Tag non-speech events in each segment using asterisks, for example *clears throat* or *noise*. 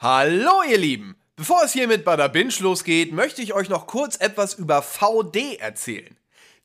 Hallo ihr Lieben! Bevor es hier mit Bada Binge losgeht, möchte ich euch noch kurz etwas über VD erzählen.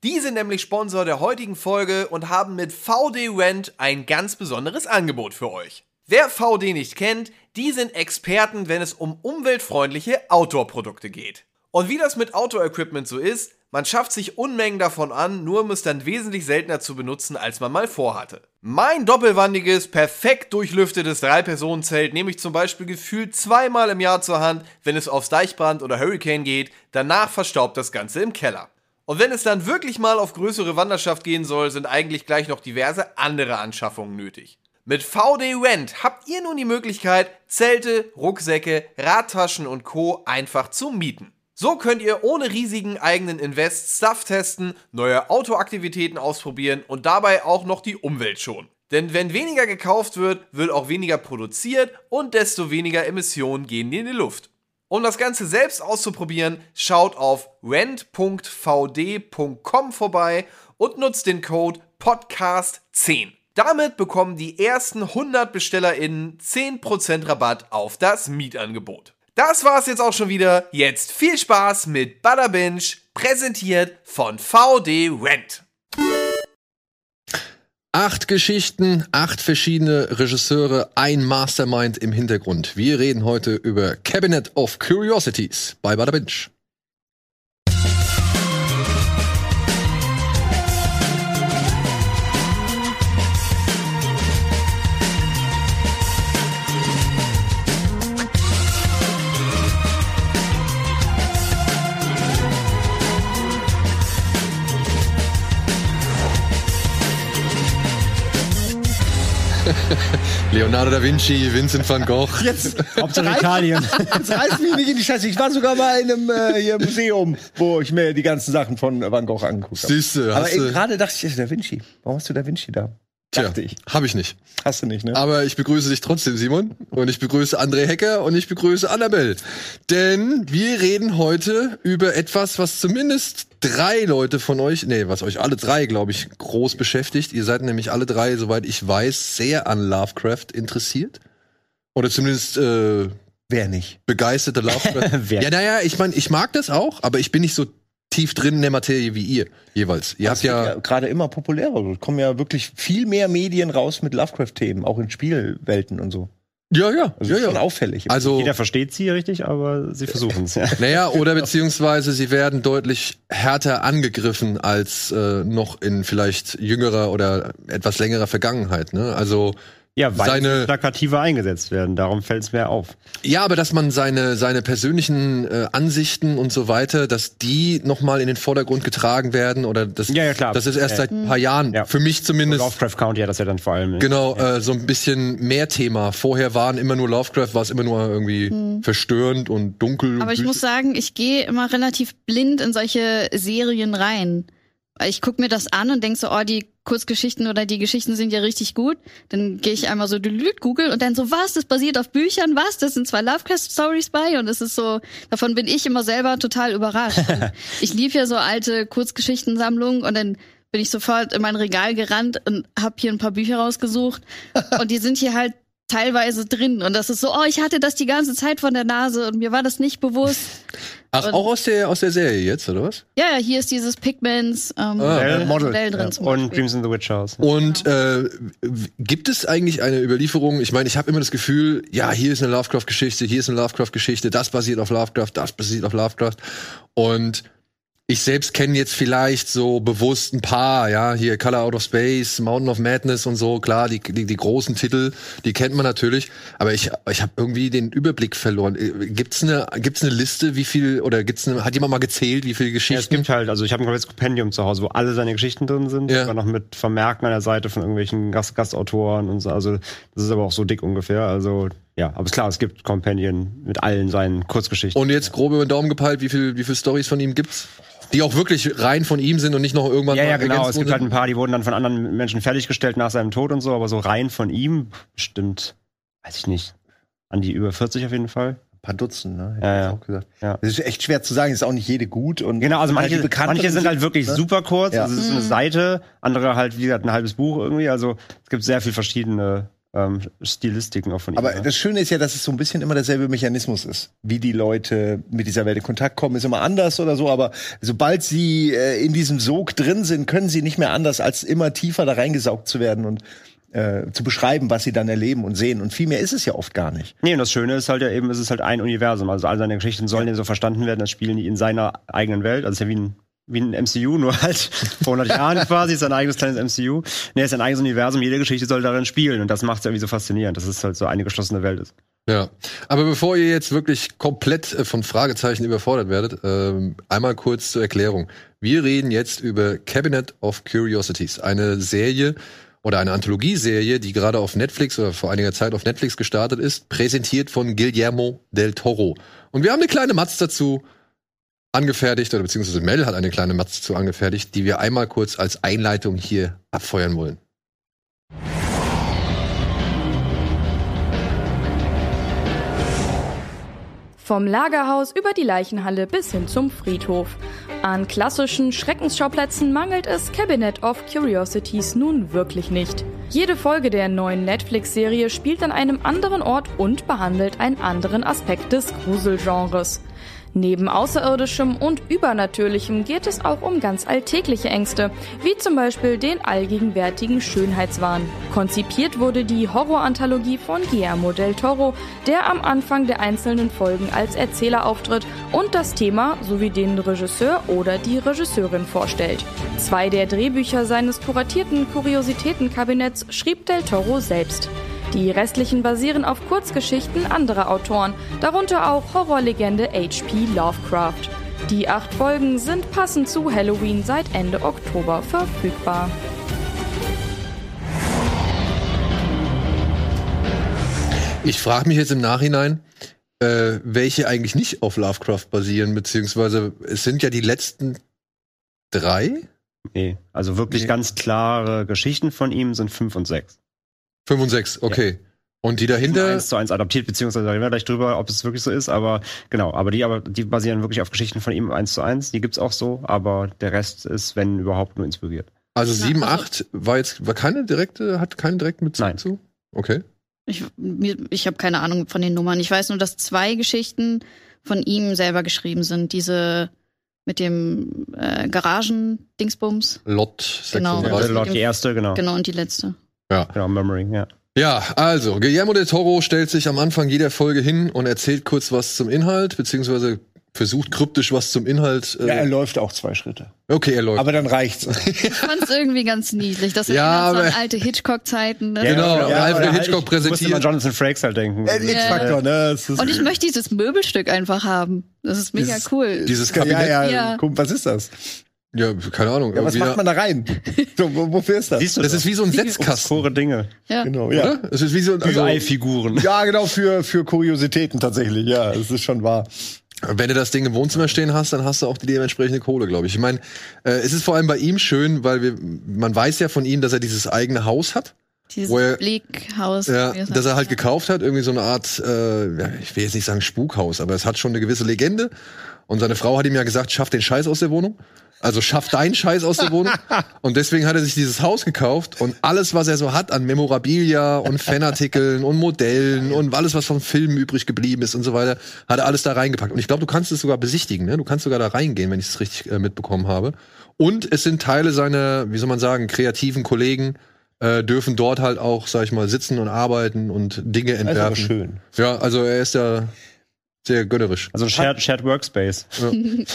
Die sind nämlich Sponsor der heutigen Folge und haben mit VD Rent ein ganz besonderes Angebot für euch. Wer VD nicht kennt, die sind Experten, wenn es um umweltfreundliche Outdoor-Produkte geht. Und wie das mit Outdoor-Equipment so ist, man schafft sich Unmengen davon an, nur um es dann wesentlich seltener zu benutzen, als man mal vorhatte. Mein doppelwandiges, perfekt durchlüftetes Drei-Personen-Zelt nehme ich zum Beispiel gefühlt zweimal im Jahr zur Hand, wenn es aufs Deichbrand oder Hurricane geht, danach verstaubt das Ganze im Keller. Und wenn es dann wirklich mal auf größere Wanderschaft gehen soll, sind eigentlich gleich noch diverse andere Anschaffungen nötig. Mit VD Rent habt ihr nun die Möglichkeit, Zelte, Rucksäcke, Radtaschen und Co. einfach zu mieten. So könnt ihr ohne riesigen eigenen Invest Stuff testen, neue Autoaktivitäten ausprobieren und dabei auch noch die Umwelt schonen. Denn wenn weniger gekauft wird, wird auch weniger produziert und desto weniger Emissionen gehen in die Luft. Um das Ganze selbst auszuprobieren, schaut auf rent.vd.com vorbei und nutzt den Code PODCAST10. Damit bekommen die ersten 100 BestellerInnen 10% Rabatt auf das Mietangebot. Das war's jetzt auch schon wieder. Jetzt viel Spaß mit Butterbinge, präsentiert von VD Rent. Acht Geschichten, acht verschiedene Regisseure, ein Mastermind im Hintergrund. Wir reden heute über Cabinet of Curiosities bei Butterbinge. Leonardo da Vinci, Vincent van Gogh. Jetzt, *laughs* Hauptsache Italien. *laughs* Jetzt reißt mich nicht in die Scheiße. Ich war sogar mal in einem äh, hier Museum, wo ich mir die ganzen Sachen von Van Gogh angeguckt habe. Siehste, Aber gerade dachte ich, Da Vinci. Warum hast du Da Vinci da? Tja, Dachte ich. hab ich nicht. Hast du nicht, ne? Aber ich begrüße dich trotzdem, Simon. Und ich begrüße André Hecker und ich begrüße Annabelle. Denn wir reden heute über etwas, was zumindest drei Leute von euch, nee, was euch alle drei, glaube ich, groß beschäftigt. Ihr seid nämlich alle drei, soweit ich weiß, sehr an Lovecraft interessiert. Oder zumindest äh, Wer nicht? begeisterte Lovecraft. *laughs* Ja, naja, ich meine, ich mag das auch, aber ich bin nicht so tief drin in der Materie wie ihr jeweils. Ihr habt Das wird ja, gerade immer populärer. Es kommen ja wirklich viel mehr Medien raus mit Lovecraft-Themen, auch in Spielwelten und so. ja, ja, Also ja, ist schon ja. auffällig. Also Jeder versteht sie richtig, aber sie versuchen es. Ja. *laughs* Naja, oder beziehungsweise sie werden deutlich härter angegriffen als äh, noch in vielleicht jüngerer oder etwas längerer Vergangenheit. Ne? Also ja, weil Seine- plakativer eingesetzt werden. Darum fällt es mir auf. ja, aber dass man seine seine persönlichen äh, Ansichten und so weiter, dass die noch mal in den Vordergrund getragen werden oder das Ja, ja, klar. das ist erst Ja. seit ein paar Jahren Ja. für mich zumindest Lovecraft County hat das ja dann vor allem. Genau, äh, so ein bisschen mehr Thema. Vorher waren immer nur Lovecraft, war es immer nur irgendwie verstörend und dunkel. Aber und ich muss sagen, ich gehe immer relativ blind in solche Serien rein. Ich gucke mir das an und denk so, oh, die Kurzgeschichten oder die Geschichten sind ja richtig gut. Dann gehe ich einmal so delete Google und dann so, was, das basiert auf Büchern, was, das sind zwei Lovecraft-Stories bei und es ist so, davon bin ich immer selber total überrascht. *laughs* Ich liebe ja so alte Kurzgeschichtensammlungen und dann bin ich sofort in mein Regal gerannt und habe hier ein paar Bücher rausgesucht *laughs* und die sind hier halt teilweise drin und das ist so, oh, ich hatte das die ganze Zeit von der Nase und mir war das nicht bewusst. Ach, auch aus der aus der Serie jetzt oder was? Ja, ja, hier ist dieses Pigments ähm, Ah, Model. Modell drin zum Und. Dreams in the Witch House. Und äh, gibt es eigentlich eine Überlieferung? Ich meine, ich habe immer das Gefühl, ja, hier ist eine Lovecraft-Geschichte, hier ist eine Lovecraft-Geschichte, das basiert auf Lovecraft, das basiert auf Lovecraft. Und ich selbst kenne jetzt vielleicht so bewusst ein paar, ja, hier Color Out of Space, Mountain of Madness und so, klar, die, die, die großen Titel, die kennt man natürlich, aber ich, ich habe irgendwie den Überblick verloren. Äh, Gibt's eine, gibt's eine Liste, wie viel, oder gibt's eine, hat jemand mal gezählt, wie viele Ja, es Geschichten? gibt halt, also ich habe ein komplettes Kompendium zu Hause, wo alle seine Geschichten drin sind, Ja. sogar noch mit Vermerken an der Seite von irgendwelchen Gast Gastautoren und so. Also das ist aber auch so dick ungefähr. Also ja, aber ist klar, es gibt Companion mit allen seinen Kurzgeschichten. Und jetzt grob über den Daumen gepeilt, wie viel, wie viel Stories von ihm gibt's? Die auch wirklich rein von ihm sind und nicht noch irgendwann ja, ja, genau. ergänzt Es gibt wurden? halt ein paar, die wurden dann von anderen Menschen fertiggestellt nach seinem Tod und so, aber so rein von ihm bestimmt, weiß ich nicht, an die über 40 auf jeden Fall. Ein paar Dutzend, ne? Ja, ja. auch gesagt. Ja. Das ist echt schwer zu sagen, ist auch nicht jede gut. Und Genau, also halt manche, bekannteren manche sind halt wirklich ne? super kurz, Ja. also es ist eine Seite, andere halt, wie gesagt, ein halbes Buch irgendwie, also es gibt sehr viel verschiedene ähm, Stilistiken auch von ihm. Aber ne? das Schöne ist ja, dass es so ein bisschen immer derselbe Mechanismus ist. Wie die Leute mit dieser Welt in Kontakt kommen, ist immer anders oder so, aber sobald sie äh, in diesem Sog drin sind, können sie nicht mehr anders, als immer tiefer da reingesaugt zu werden und äh, zu beschreiben, was sie dann erleben und sehen. Und viel mehr ist es ja oft gar nicht. Nee, und das Schöne ist halt ja eben, es ist halt ein Universum. Also all seine Geschichten sollen ja so verstanden werden, als spielen die in seiner eigenen Welt. Also es ist ja wie ein, wie ein MCU, nur halt vor 100 Jahren *laughs* quasi, ist sein eigenes kleines MCU. Nee, es ist ein eigenes Universum, jede Geschichte soll darin spielen. Und das macht es irgendwie so faszinierend, dass es halt so eine geschlossene Welt ist. Ja, aber bevor ihr jetzt wirklich komplett äh, von Fragezeichen überfordert werdet, ähm, einmal kurz zur Erklärung. Wir reden jetzt über Cabinet of Curiosities, eine Serie oder eine Anthologieserie, die gerade auf Netflix oder vor einiger Zeit auf Netflix gestartet ist, präsentiert von Guillermo del Toro. Und wir haben eine kleine Matz dazu angefertigt, oder beziehungsweise Mel hat eine kleine Matz dazu angefertigt, die wir einmal kurz als Einleitung hier abfeuern wollen. Vom Lagerhaus über die Leichenhalle bis hin zum Friedhof. An klassischen Schreckensschauplätzen mangelt es Cabinet of Curiosities nun wirklich nicht. Jede Folge der neuen Netflix-Serie spielt an einem anderen Ort und behandelt einen anderen Aspekt des Gruselgenres. Neben Außerirdischem und Übernatürlichem geht es auch um ganz alltägliche Ängste, wie zum Beispiel den allgegenwärtigen Schönheitswahn. Konzipiert wurde die Horroranthologie von Guillermo del Toro, der am Anfang der einzelnen Folgen als Erzähler auftritt und das Thema sowie den Regisseur oder die Regisseurin vorstellt. Zwei der Drehbücher seines kuratierten Kuriositätenkabinetts schrieb del Toro selbst. Die restlichen basieren auf Kurzgeschichten anderer Autoren, darunter auch Horrorlegende H.P. Lovecraft. Die acht Folgen sind passend zu Halloween seit Ende Oktober verfügbar. Ich frage mich jetzt im Nachhinein, äh, welche eigentlich nicht auf Lovecraft basieren, beziehungsweise es sind ja die letzten drei, Nee, also wirklich Nee. ganz klare Geschichten von ihm sind fünf und sechs. Fünf und sechs, okay. Und die dahinter, eins zu eins adaptiert, beziehungsweise da reden wir gleich drüber, ob es wirklich so ist, aber genau, aber die, aber die basieren wirklich auf Geschichten von ihm eins zu eins, die gibt's auch so, aber der Rest ist, wenn überhaupt, nur inspiriert. also Na, sieben, also- acht war jetzt, war keine direkte, hat keine direkten Bezug Nein. zu? Okay. Ich, ich habe keine Ahnung von den Nummern. Ich weiß nur, dass zwei Geschichten von ihm selber geschrieben sind. Diese mit dem äh, Garagen-Dingsbums. Lot Genau. 36. Ja, Lord, die erste, genau. Genau, und die letzte. Genau, Memory, ja. Ja, also, Guillermo del Toro stellt sich am Anfang jeder Folge hin und erzählt kurz was zum Inhalt, beziehungsweise versucht kryptisch was zum Inhalt. Äh, Ja, er läuft auch zwei Schritte. okay, er läuft. Aber dann reicht's. *laughs* Ich fand's irgendwie ganz niedlich. Das Ja, erinnert so alte Hitchcock-Zeiten. Ne? Genau, ja, Alfred halt, Hitchcock Ich präsentiert. an Jonathan Frakes halt denken. Äh, X-Faktor, ne? Das ist, Und ich möchte dieses Möbelstück einfach haben. Das ist mega Dieses- cool. Dieses ja, Kabinett. ja, Ja. Guck, was ist das? Ja, keine Ahnung. Ja, was macht man da rein? *laughs* So, wo, wofür ist das? Siehst du das ist wie so ein Setzkasten, obskure Dinge. ja. Genau, ja. oder? Es ist wie so ein, also, Ü-Ei-Figuren. Ja, genau, für, für Kuriositäten tatsächlich, ja, das ist schon wahr. wenn du das Ding im Wohnzimmer stehen hast, dann hast du auch die dementsprechende Kohle, glaube ich. Ich meine, äh, es ist vor allem bei ihm schön, weil wir, man weiß ja von ihm, dass er dieses eigene Haus hat. Dieses Wo er- Blickhaus. Ja, das dass er halt gekauft hat, irgendwie so eine Art, äh, ich will jetzt nicht sagen Spukhaus, aber es hat schon eine gewisse Legende. Und seine Frau hat ihm ja gesagt, schaff den Scheiß aus der Wohnung. Also schaff deinen Scheiß aus der Wohnung. *laughs* Und deswegen hat er sich dieses Haus gekauft und alles, was er so hat an Memorabilia und Fanartikeln und Modellen und alles, was vom Film übrig geblieben ist und so weiter, hat er alles da reingepackt. Und ich glaube, du kannst es sogar besichtigen, ne? Du kannst sogar da reingehen, wenn ich es richtig äh, mitbekommen habe. Und es sind Teile seiner, wie soll man sagen, kreativen Kollegen, äh, dürfen dort halt auch, sag ich mal, sitzen und arbeiten und Dinge Das ist aber entwerfen. schön. Ja, also er ist ja sehr gönnerisch. Also Shared, Shared Workspace.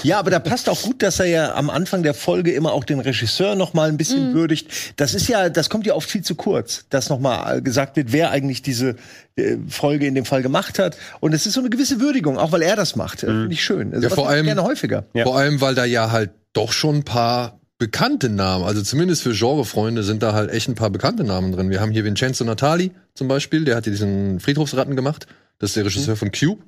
Ja, aber da passt auch gut, dass er ja am Anfang der Folge immer auch den Regisseur noch mal ein bisschen würdigt. Das ist ja, das kommt ja oft viel zu kurz, dass noch mal gesagt wird, wer eigentlich diese äh, Folge in dem Fall gemacht hat. Und es ist so eine gewisse Würdigung, auch weil er das macht. Das Finde ich schön. Also Ja, vor allem- gerne häufiger. Ja. Vor allem, weil da ja halt doch schon ein paar bekannte Namen, also zumindest für Genrefreunde sind da halt echt ein paar bekannte Namen drin. Wir haben hier Vincenzo Natali zum Beispiel, der hat hier diesen Friedhofsratten gemacht. Das ist der Regisseur von Cube,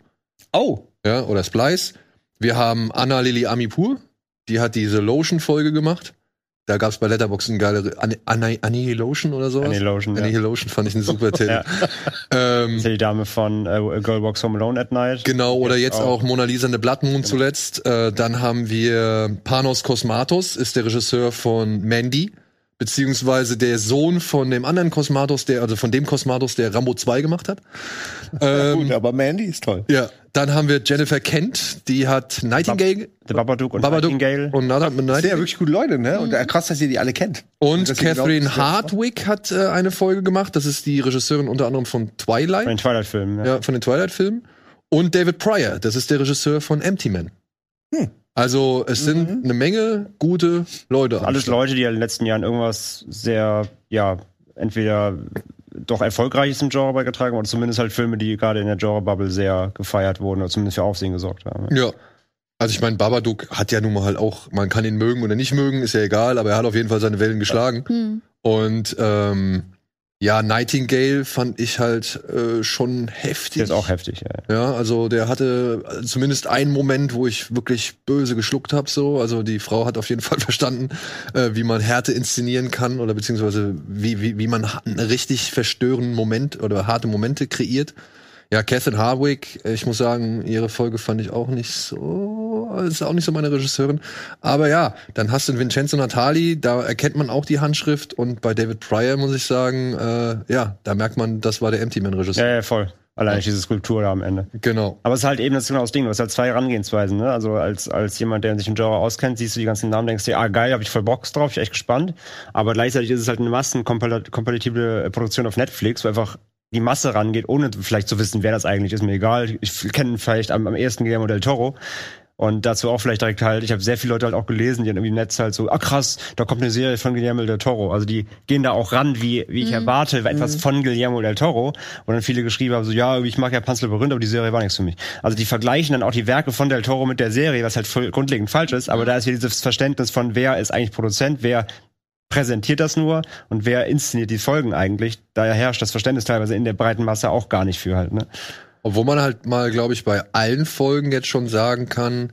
Oh, ja, oder Splice. Wir haben Anna Lili Amipur, die hat diese Lotion-Folge gemacht. Da gab's bei Letterboxd eine geile An An Annihilation oder sowas. Annihilation, ja. Annihilation fand ich einen super *laughs* Titel. Ja. ähm, ja die Dame von äh, Girl Walks Home Alone at Night. Genau, oder Jetzt jetzt auch, Mona Lisa and the Blood Moon zuletzt. Äh, dann haben wir Panos Kosmatos, ist der Regisseur von Mandy. beziehungsweise der Sohn von dem anderen Cosmatos, der, also von dem Cosmatos, der Rambo 2 gemacht hat. ähm, Gut, aber Mandy ist toll. ja, dann haben wir Jennifer Kent, die hat Nightingale, Der Babadook und Babadook Nightingale. und Nathan mit Das sind ja Nightingale. wirklich gute Leute, ne? Und äh, krass, dass ihr die alle kennt. Und Catherine selbst Hardwick hat äh, eine Folge gemacht. Das ist die Regisseurin unter anderem von Twilight, Von den Twilight-Filmen. Ja. ja, von den Twilight-Filmen. Und David Pryor, das ist der Regisseur von Empty Man. Hm. Also es sind eine Menge gute Leute. Alles. Leute, die in den letzten Jahren irgendwas sehr, ja, entweder doch erfolgreiches im Genre beigetragen oder zumindest halt Filme, die gerade in der Genre-Bubble sehr gefeiert wurden oder zumindest für Aufsehen gesorgt haben. Ja. Also ich meine, Babadook hat ja nun mal halt auch, man kann ihn mögen oder nicht mögen, ist ja egal, aber er hat auf jeden Fall seine Wellen geschlagen. Hm. Und ähm, ja, Nightingale fand ich halt äh, schon heftig. Der ist auch heftig, ja. Ja, also der hatte äh, zumindest einen Moment, wo ich wirklich böse geschluckt habe. So, also die Frau hat auf jeden *laughs* Fall verstanden, äh, wie man Härte inszenieren kann oder beziehungsweise wie wie wie man einen richtig verstörenden Moment oder harte Momente kreiert. Ja, Catherine Hardwick, äh, ich muss sagen, ihre Folge fand ich auch nicht so, ist auch nicht so meine Regisseurin. Aber ja, dann hast du Vincenzo Natali, da erkennt man auch die Handschrift und bei David Pryor muss ich sagen, äh, ja, da merkt man, das war der Empty Man Regisseur. Ja, ja, voll. Allein durch diese Skulptur da am Ende. Genau. Aber es ist halt eben das genau das Ding, du hast halt zwei Herangehensweisen, ne? Also als, als jemand, der sich im Genre auskennt, siehst du die ganzen Namen, denkst dir, ah geil, hab ich voll Bock drauf, ich bin echt gespannt. Aber gleichzeitig ist es halt eine massenkompatible Produktion auf Netflix, wo einfach die Masse rangeht, ohne vielleicht zu wissen, wer das eigentlich ist, mir egal. Ich kenne vielleicht am, am ersten Guillermo del Toro. Und dazu auch vielleicht direkt halt, ich habe sehr viele Leute halt auch gelesen, die dann irgendwie im Netz halt so, ah krass, da kommt eine Serie von Guillermo del Toro. Also die gehen da auch ran, wie, wie ich erwarte, etwas von Guillermo del Toro. Und dann viele geschrieben haben, so, ja, ich mag ja Pan's Labyrinth, aber die Serie war nichts für mich. Also die vergleichen dann auch die Werke von del Toro mit der Serie, was halt voll grundlegend falsch ist. Aber da ist hier dieses Verständnis von, wer ist eigentlich Produzent, wer präsentiert das nur und wer inszeniert die Folgen eigentlich. Daher herrscht das Verständnis teilweise in der breiten Masse auch gar nicht für halt, ne? Obwohl man halt mal, glaube ich, bei allen Folgen jetzt schon sagen kann,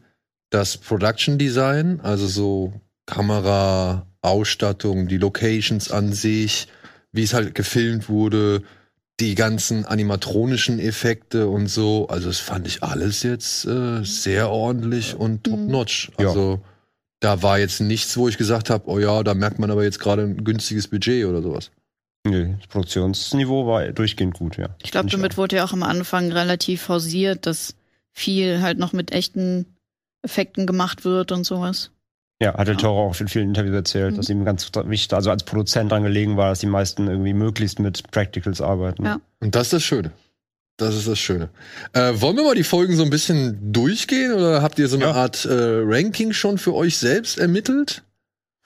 das Production Design, also so Kamera, Ausstattung, die Locations an sich, wie es halt gefilmt wurde, die ganzen animatronischen Effekte und so, also das fand ich alles jetzt äh, sehr ordentlich und top-notch. Ja. Da war jetzt nichts, wo ich gesagt habe, oh ja, da merkt man aber jetzt gerade ein günstiges Budget oder sowas. Nö, das Produktionsniveau war durchgehend gut, ja. Ich glaube, damit wurde ja auch am Anfang relativ forciert, dass viel halt noch mit echten Effekten gemacht wird und sowas. Ja, hat Ja. Toro auch in vielen Interviews erzählt, Mhm. dass ihm ganz wichtig, also als Produzent dran gelegen war, dass die meisten irgendwie möglichst mit Practicals arbeiten. Ja. Und das ist das Schöne. Das ist das Schöne. Äh, wollen wir mal die Folgen so ein bisschen durchgehen oder habt ihr so eine Ja. Art äh, Ranking schon für euch selbst ermittelt?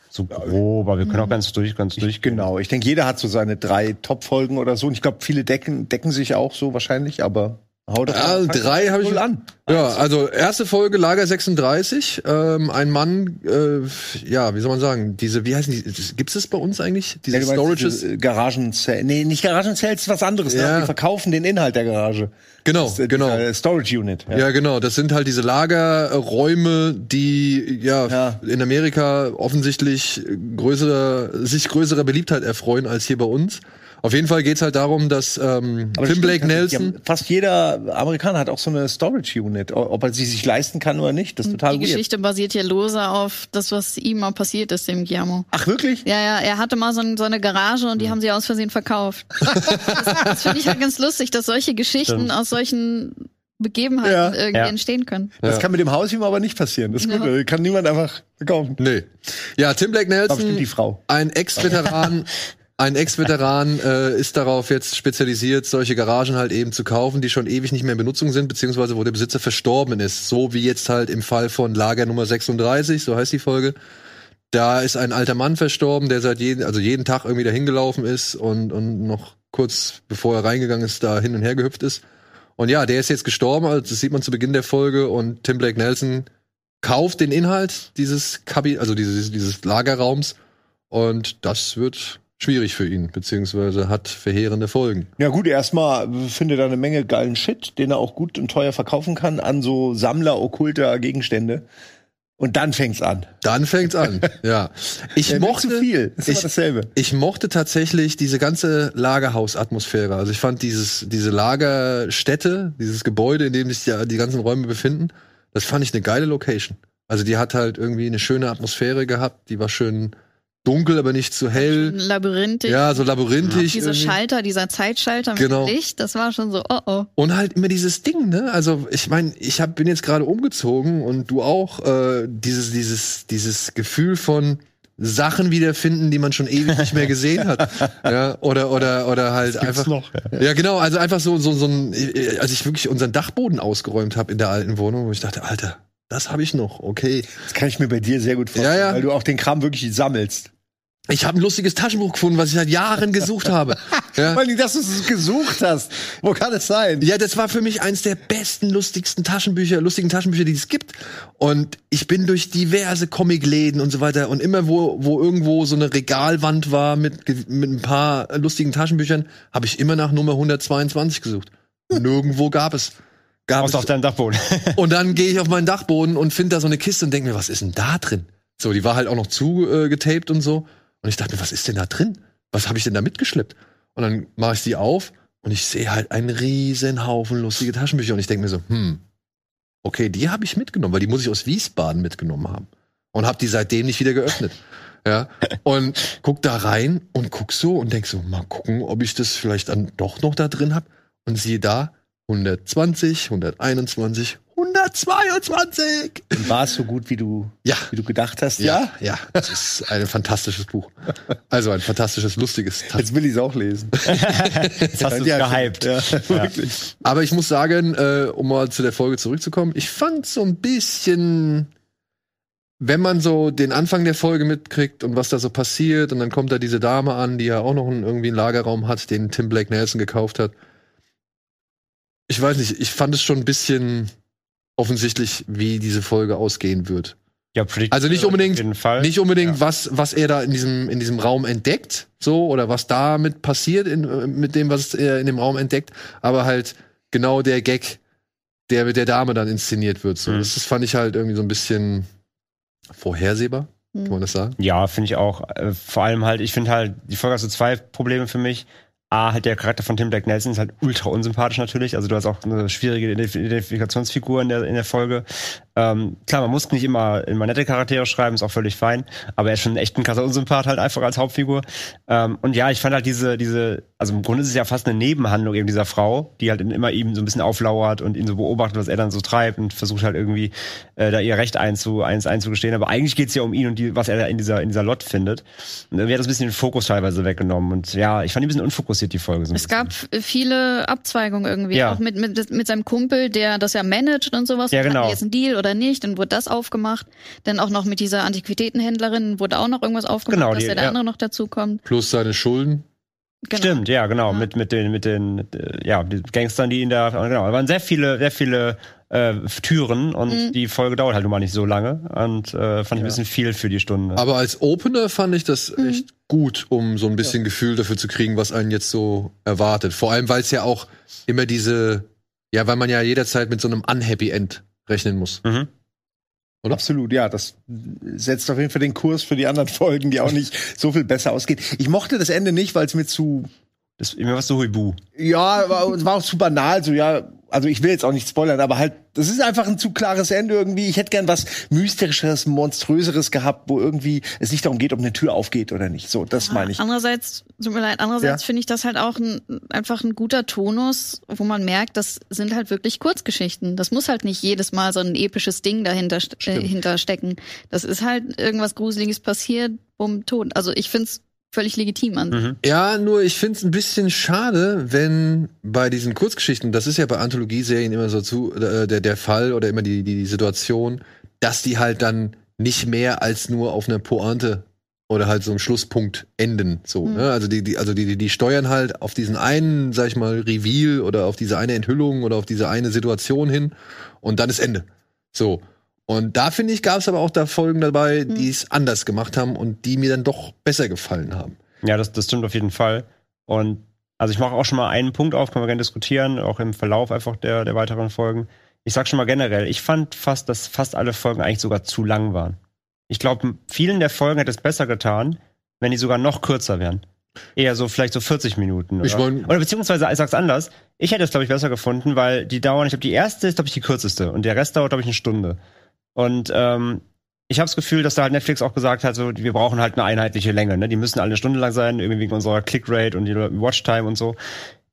So grob, aber wir können auch ganz durch, ganz durchgehen. Genau, ich denke, jeder hat so seine drei Top-Folgen oder so. Und ich glaube, viele decken, decken sich auch so wahrscheinlich, aber hau Ja, mal- drei habe ich- an. Ja, also erste Folge Lager 36. Ähm, ein Mann, äh, ja, wie soll man sagen, diese, wie heißen die? Gibt es das bei uns eigentlich? Diese Ja, Storages? diese Garagen Nee, nicht Garagen-Cells, ist was anderes. Ja. Ne? Die verkaufen den Inhalt der Garage. genau, Das äh, genau. dieser Storage Unit. Ja. genau. Das sind halt diese Lagerräume, die ja, Ja. in Amerika offensichtlich größere, sich größerer Beliebtheit erfreuen als hier bei uns. Auf jeden Fall geht's halt darum, dass ähm, Aber das Tim stimmt, Blake Nelson. Fast jeder Amerikaner hat auch so eine Storage Unit. Ob er sie sich leisten kann oder nicht, das ist total Die weird. Geschichte basiert ja lose auf das, was ihm mal passiert ist, dem Guillermo. Ach, wirklich? Ja, ja, er hatte mal so, ein, so eine Garage und die haben sie aus Versehen verkauft. das *laughs* das finde ich halt ganz lustig, dass solche Geschichten Stimmt. aus solchen Begebenheiten Ja. irgendwie Ja. entstehen können. Das Ja. kann mit dem Haus ihm aber nicht passieren. Das ist Ja. gut. Kann niemand einfach verkaufen. Nee. Ja, Tim bestimmt Nelson, die Frau. ein Ex-Veteran, *laughs* ein Ex-Veteran *laughs* äh, ist darauf jetzt spezialisiert, solche Garagen halt eben zu kaufen, die schon ewig nicht mehr in Benutzung sind, beziehungsweise wo der Besitzer verstorben ist. So wie jetzt halt im Fall von Lager Nummer 36, so heißt die Folge. Da ist ein alter Mann verstorben, der seit jeden, also jeden Tag irgendwie dahin gelaufen ist und, und noch kurz bevor er reingegangen ist, da hin und her gehüpft ist. Und ja, der ist jetzt gestorben, also das sieht man zu Beginn der Folge und Tim Blake Nelson kauft den Inhalt dieses Kabi also dieses, dieses Lagerraums und das wird schwierig für ihn, beziehungsweise hat verheerende Folgen. Ja gut, erstmal findet er eine Menge geilen Shit, den er auch gut und teuer verkaufen kann an so Sammler okkulter Gegenstände. Und dann fängt's an. Dann fängt's an. *laughs* ja. Ich will mochte zu viel. Ist ich, dasselbe. ich mochte tatsächlich diese ganze Lagerhausatmosphäre. Also ich fand dieses, diese Lagerstätte, dieses Gebäude, in dem sich die, die ganzen Räume befinden, das fand ich eine geile Location. Also die hat halt irgendwie eine schöne Atmosphäre gehabt, die war schön dunkel, aber nicht zu hell. Labyrinthisch. Ja, so labyrinthisch. Diese irgendwie. Schalter, dieser Zeitschalter mit Genau. Licht, das war schon so, oh oh. Und halt immer dieses Ding, ne? Also ich meine, ich hab, bin jetzt gerade umgezogen und du auch. Äh, dieses, dieses, dieses Gefühl von Sachen wiederfinden, die man schon ewig nicht mehr gesehen hat. *laughs* ja, oder oder oder halt einfach. noch, Ja. genau. Also einfach so so so ein, äh, als ich wirklich unseren Dachboden ausgeräumt habe in der alten Wohnung, wo ich dachte, Alter, das habe ich noch. Okay. Das kann ich mir bei dir sehr gut vorstellen, Ja, ja. weil du auch den Kram wirklich sammelst. Ich habe ein lustiges Taschenbuch gefunden, was ich seit Jahren gesucht habe. *laughs* Ja. Vor allem, dass du es gesucht hast. Wo kann es sein? Ja, das war für mich eins der besten, lustigsten Taschenbücher, lustigen Taschenbücher, die es gibt. Und ich bin durch diverse Comicläden und so weiter und immer wo, wo irgendwo so eine Regalwand war mit, mit ein paar lustigen Taschenbüchern, habe ich immer nach Nummer 122 gesucht. Nirgendwo gab es. Gab Außer auf deinem Dachboden. *laughs* Und dann gehe ich auf meinen Dachboden und finde da so eine Kiste und denke mir, was ist denn da drin? So, die war halt auch noch zugetaped äh, getaped und so. Und ich dachte mir, was ist denn da drin? Was habe ich denn da mitgeschleppt? Und dann mache ich sie auf und ich sehe halt einen riesen Haufen lustige Taschenbücher und ich denke mir so, hm, okay, die habe ich mitgenommen, weil die muss ich aus Wiesbaden mitgenommen haben und habe die seitdem nicht wieder geöffnet. *laughs* Ja, und guck da rein und guck so und denk so, mal gucken, ob ich das vielleicht dann doch noch da drin hab. Und siehe da, 120, 121, 122. Und war es so gut, wie du, Ja, wie du gedacht hast? ja, ja. Das ist ein fantastisches Buch. Also ein fantastisches, lustiges. Jetzt will ich es auch lesen. *laughs* Jetzt hast du Ja, gehypt. Ja. Aber ich muss sagen, äh, um mal zu der Folge zurückzukommen, ich fand so ein bisschen, wenn man so den Anfang der Folge mitkriegt und was da so passiert, und dann kommt da diese Dame an, die ja auch noch einen, irgendwie einen Lagerraum hat, den Tim Blake Nelson gekauft hat. Ich weiß nicht, ich fand es schon ein bisschen offensichtlich, wie diese Folge ausgehen wird. Ja, Also nicht unbedingt- Auf jeden Fall. Nicht unbedingt, was, was er da in diesem, in diesem Raum entdeckt, so, oder was damit passiert in, äh, mit dem, was er in dem Raum entdeckt, aber halt genau der Gag, der mit der Dame dann inszeniert wird. So. Mhm. Das, das fand ich halt irgendwie so ein bisschen vorhersehbar, Mhm. kann man das sagen? Ja, finde ich auch. Äh, Vor allem halt, ich finde halt, die Folge hat so zwei Probleme für mich. A, halt der Charakter von Tim Black Nelson ist halt ultra unsympathisch natürlich. Also du hast auch eine schwierige Identif- Identifikationsfigur in der, in der Folge. Ähm, klar, man muss nicht immer, immer nette Charaktere schreiben, ist auch völlig fein. Aber er ist schon echt ein krasser Unsympath halt einfach als Hauptfigur. Ähm, und ja, ich fand halt diese, diese, also im Grunde ist es ja fast eine Nebenhandlung eben dieser Frau, die halt immer ihm so ein bisschen auflauert und ihn so beobachtet, was er dann so treibt und versucht halt irgendwie äh, da ihr Recht einzu, eins einzugestehen. Aber eigentlich geht's ja um ihn und die, was er da in dieser, in dieser Lot findet. Und irgendwie hat das ein bisschen den Fokus teilweise weggenommen. Und ja, ich fand ihn ein bisschen unfokussiert, die Folge. So Es gab f- viele Abzweigungen irgendwie, Ja. auch mit, mit, mit seinem Kumpel, der das ja managt und sowas. Ja, genau. Jetzt ein Deal oder nicht, dann wurde das aufgemacht. Dann auch noch mit dieser Antiquitätenhändlerin wurde auch noch irgendwas aufgemacht, Genau, dass die- ja der ja. andere noch dazu kommt. Plus seine Schulden. Genau. Stimmt, ja, genau. Ja. Mit, mit den, mit den, äh, ja, die Gangstern, die ihn da, genau. Da waren sehr viele, sehr viele äh, Türen und Mhm. die Folge dauert halt nun mal nicht so lange und äh, fand ich ein bisschen viel für die Stunde. Aber als Opener fand ich das Mhm. echt gut, um so ein bisschen Gefühl dafür zu kriegen, was einen jetzt so erwartet. Vor allem, weil es ja auch immer diese, ja, weil man ja jederzeit mit so einem Unhappy End rechnen muss. Mhm. Oder? Absolut, ja. Das setzt auf jeden Fall den Kurs für die anderen *laughs* Folgen, die auch nicht so viel besser ausgehen. Ich mochte das Ende nicht, weil es mir zu, Das, mir war so Huibu. ja, war, es war auch zu banal, so, ja. Also ich will jetzt auch nicht spoilern, aber halt, das ist einfach ein zu klares Ende irgendwie. Ich hätte gern was Mystischeres, Monströseres gehabt, wo irgendwie es nicht darum geht, ob eine Tür aufgeht oder nicht. So, das meine ich. Andererseits, tut mir leid, andererseits Ja. finde ich das halt auch ein, einfach ein guter Tonus, wo man merkt, das sind halt wirklich Kurzgeschichten. Das muss halt nicht jedes Mal so ein episches Ding dahinter äh, hinterstecken. Das ist halt irgendwas Gruseliges passiert, bumm, tot. Also ich finde es völlig legitim an. Mhm. Ja, nur ich finde es ein bisschen schade, wenn bei diesen Kurzgeschichten, das ist ja bei Anthologieserien immer so zu, äh, der, der Fall oder immer die, die Situation, dass die halt dann nicht mehr als nur auf einer Pointe oder halt so einem Schlusspunkt enden. So, Mhm. ne? Also die, die, also die, die, die steuern halt auf diesen einen, sag ich mal, Reveal oder auf diese eine Enthüllung oder auf diese eine Situation hin und dann ist Ende. So. Und da finde ich, gab es aber auch da Folgen dabei, Mhm. die es anders gemacht haben und die mir dann doch besser gefallen haben. Ja, das, das stimmt auf jeden Fall. Und also ich mache auch schon mal einen Punkt auf, können wir gerne diskutieren, auch im Verlauf einfach der, der weiteren Folgen. Ich sag schon mal generell, ich fand fast, dass fast alle Folgen eigentlich sogar zu lang waren. Ich glaube, vielen der Folgen hätte es besser getan, wenn die sogar noch kürzer wären. Eher so, vielleicht so 40 Minuten. Oder, Ich mein- oder beziehungsweise, ich sag's anders, ich hätte es, glaube ich, besser gefunden, weil die dauern, ich glaube, die erste ist, glaube ich, die kürzeste und der Rest dauert, glaube ich, eine Stunde. Und ähm, ich habe das Gefühl, dass da halt Netflix auch gesagt hat, so, wir brauchen halt eine einheitliche Länge. Ne? Die müssen alle eine Stunde lang sein, irgendwie wegen unserer Clickrate und die Watchtime und so.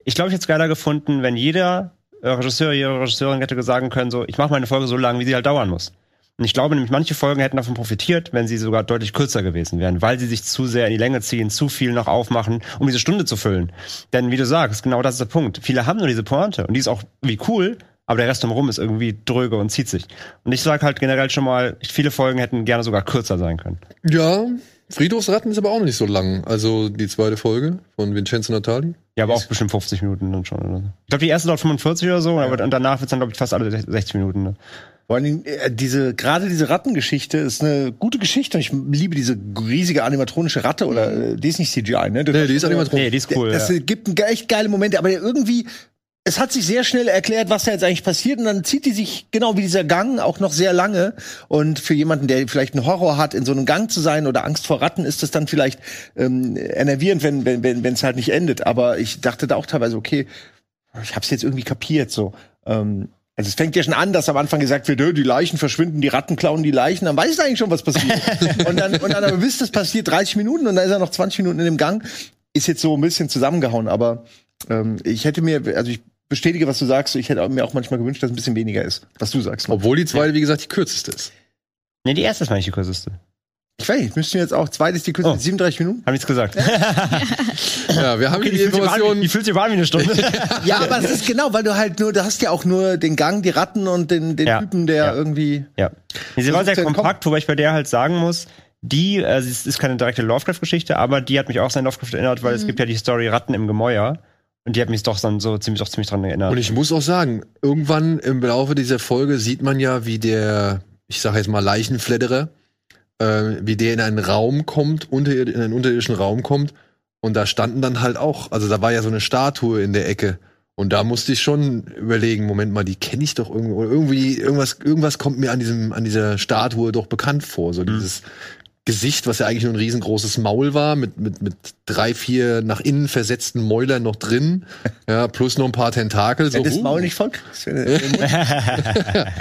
Ich glaube, ich hätte es geiler gefunden, wenn jeder äh, Regisseur, jede Regisseurin hätte sagen können, so, ich mache meine Folge so lang, wie sie halt dauern muss. Und ich glaube nämlich, manche Folgen hätten davon profitiert, wenn sie sogar deutlich kürzer gewesen wären, weil sie sich zu sehr in die Länge ziehen, zu viel noch aufmachen, um diese Stunde zu füllen. Denn wie du sagst, genau das ist der Punkt. Viele haben nur diese Pointe und die ist auch wie cool, aber der Rest drumherum ist irgendwie dröge und zieht sich. Und ich sage halt generell schon mal, viele Folgen hätten gerne sogar kürzer sein können. Ja, Friedhofsratten ist aber auch noch nicht so lang. Also die zweite Folge von Vincenzo Natali. Ja, aber auch bestimmt 50 Minuten dann schon. Oder so. Ich glaube, die erste dauert 45 oder so, aber und danach wird's dann, glaube ich, fast alle 60 Minuten. Ne? Vor allen Dingen, äh, diese, gerade diese Rattengeschichte ist eine gute Geschichte und ich liebe diese riesige animatronische Ratte oder, äh, die ist nicht CGI, ne? Nee, die ist animatronisch. Nee, die ist cool. Das ja. gibt ein echt geile Momente, aber irgendwie, es hat sich sehr schnell erklärt, was da jetzt eigentlich passiert. Und dann zieht die sich, genau wie dieser Gang, auch noch sehr lange. Und für jemanden, der vielleicht einen Horror hat, in so einem Gang zu sein oder Angst vor Ratten, ist das dann vielleicht ähm, enervierend, wenn wenn wenn wenn, es halt nicht endet, aber ich dachte da auch teilweise, okay, ich hab's jetzt irgendwie kapiert, so. Ähm, also es fängt ja schon an, dass am Anfang gesagt wird, "Äh, die Leichen verschwinden, die Ratten klauen die Leichen, dann weiß er eigentlich schon, was passiert. *laughs* und dann, und dann aber bis das passiert 30 Minuten und dann ist er noch 20 Minuten in dem Gang, ist jetzt so ein bisschen zusammengehauen, aber ähm, ich hätte mir, also ich bestätige, was du sagst, ich hätte mir auch manchmal gewünscht, dass es ein bisschen weniger ist, was du sagst. Obwohl die zweite, wie gesagt, die kürzeste ist. Nee, die erste ist meine ich die kürzeste. Ich weiß nicht, müssten wir jetzt auch, zweites die Kürze Oh. mit 37 Minuten? Hab ich's gesagt. *laughs* Ja, wir haben Okay, die, die, Informationen. die fühlt sich an wie eine Stunde. *laughs* Ja, aber es ist genau, weil du halt nur, du hast ja auch nur den Gang, die Ratten und den, den Ja, Typen, der ja. irgendwie. Ja. Sie war sehr kompakt, wobei ich bei der halt sagen muss, die, äh, es ist keine direkte Lovecraft-Geschichte, aber die hat mich auch sehr an Lovecraft erinnert, weil es gibt ja die Story Ratten im Gemäuer. Und die hat mich doch dann so ziemlich, doch ziemlich dran erinnert. Und ich muss auch sagen, irgendwann im Laufe dieser Folge sieht man ja, wie der, ich sage jetzt mal Leichenfledderer, äh, wie der in einen Raum kommt, unter, in einen unterirdischen Raum kommt. Und da standen dann halt auch, also da war ja so eine Statue in der Ecke. Und da musste ich schon überlegen, Moment mal, die kenne ich doch irgendwo. Oder irgendwie, irgendwas, irgendwas kommt mir an diesem, an dieser Statue doch bekannt vor. So dieses Gesicht, was ja eigentlich nur ein riesengroßes Maul war, mit, mit, mit drei, vier nach innen versetzten Mäulern noch drin. Ja, plus noch ein paar Tentakel. So, Wenn das uh. Maul nicht voll *laughs*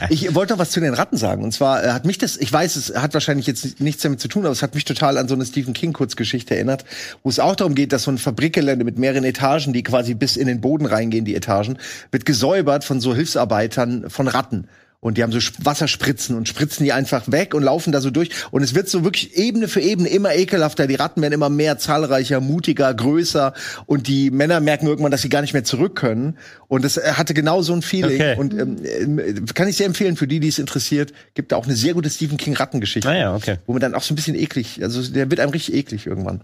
Ich wollte noch was zu den Ratten sagen. Und zwar äh, hat mich das, ich weiß, es hat wahrscheinlich jetzt nichts damit zu tun, aber es hat mich total an so eine Stephen King Kurzgeschichte erinnert, wo es auch darum geht, dass so ein Fabrikgelände mit mehreren Etagen, die quasi bis in den Boden reingehen, die Etagen, wird gesäubert von so Hilfsarbeitern von Ratten. Und die haben so Sp- Wasserspritzen und spritzen die einfach weg und laufen da so durch. Und es wird so wirklich Ebene für Ebene immer ekelhafter. Die Ratten werden immer mehr, zahlreicher, mutiger, größer. Und die Männer merken irgendwann, dass sie gar nicht mehr zurück können. Und das äh, hatte genau so ein Feeling. Okay. Und ähm, äh, kann ich sehr empfehlen für die, die es interessiert. Gibt da auch eine sehr gute Stephen King Rattengeschichte. Ah ja, okay. Wo man dann auch so ein bisschen eklig, also der wird einem richtig eklig irgendwann.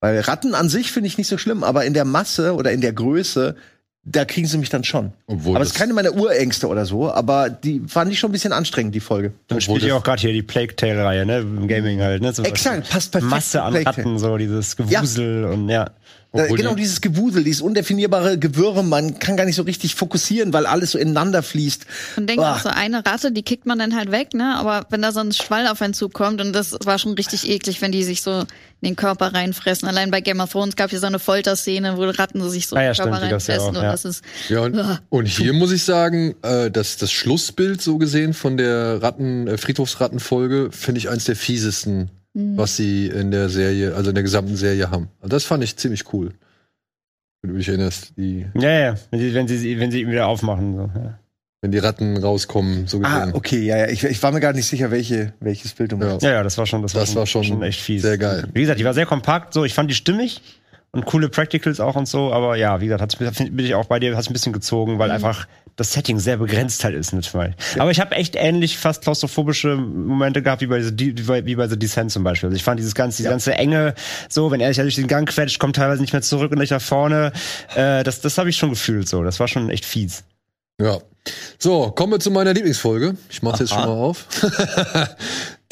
Weil Ratten an sich finde ich nicht so schlimm, aber in der Masse oder in der Größe, da kriegen sie mich dann schon. Obwohl aber es ist keine meiner Urängste oder so, aber die fand ich schon ein bisschen anstrengend, die Folge. Dann spielt ja auch gerade hier die Plague Tale-Reihe, ne? Im Gaming halt, ne? So Exakt, passt perfekt Masse an. Ratten, so dieses Gewusel und ja. Obwohl genau die- dieses Gewusel, dieses undefinierbare Gewürm, man kann gar nicht so richtig fokussieren, weil alles so ineinander fließt. Und denke Boah. auch so, eine Ratte, die kickt man dann halt weg, ne? Aber wenn da so ein Schwall auf einen zukommt, und das war schon richtig eklig, wenn die sich so in den Körper reinfressen. Allein bei Game of Thrones gab es so eine Folterszene, wo Ratten sich so Ah ja, in den Körper stimmt, die gab's ja reinfressen. auch, und ja. das ist Ja, und, Ah. und hier muss ich sagen, äh, dass das Schlussbild so gesehen von der Ratten, äh, Friedhofsrattenfolge finde ich eins der fiesesten, was sie in der Serie, also in der gesamten Serie haben. Also das fand ich ziemlich cool. Wenn du dich erinnerst, die, Ja, ja, wenn sie, wenn sie, wenn sie ihn wieder aufmachen. So, ja. wenn die Ratten rauskommen, so Ah, gesehen. okay, ja, ja. Ich, ich war mir gar nicht sicher, welche, welches Bild du Ja. meinst. ja, ja, das war schon, das, Das war schon echt fies. sehr geil. Wie gesagt, die war sehr kompakt, so, ich fand die stimmig und coole Practicals auch und so, aber ja, wie gesagt, hat's, bin ich auch bei dir, hat's ein bisschen gezogen, weil einfach das Setting sehr begrenzt halt ist, nicht weil. Aber ich habe echt ähnlich fast klaustrophobische Momente gehabt, wie bei, The, wie bei, The Descent zum Beispiel. Also ich fand dieses ganze, diese ganze Enge, so, wenn er sich ja durch den Gang quetscht, kommt teilweise nicht mehr zurück und nicht nach vorne, äh, das, das habe ich schon gefühlt, so, das war schon echt fies. Ja. So, kommen wir zu meiner Lieblingsfolge. Ich mach's jetzt schon mal auf. *laughs*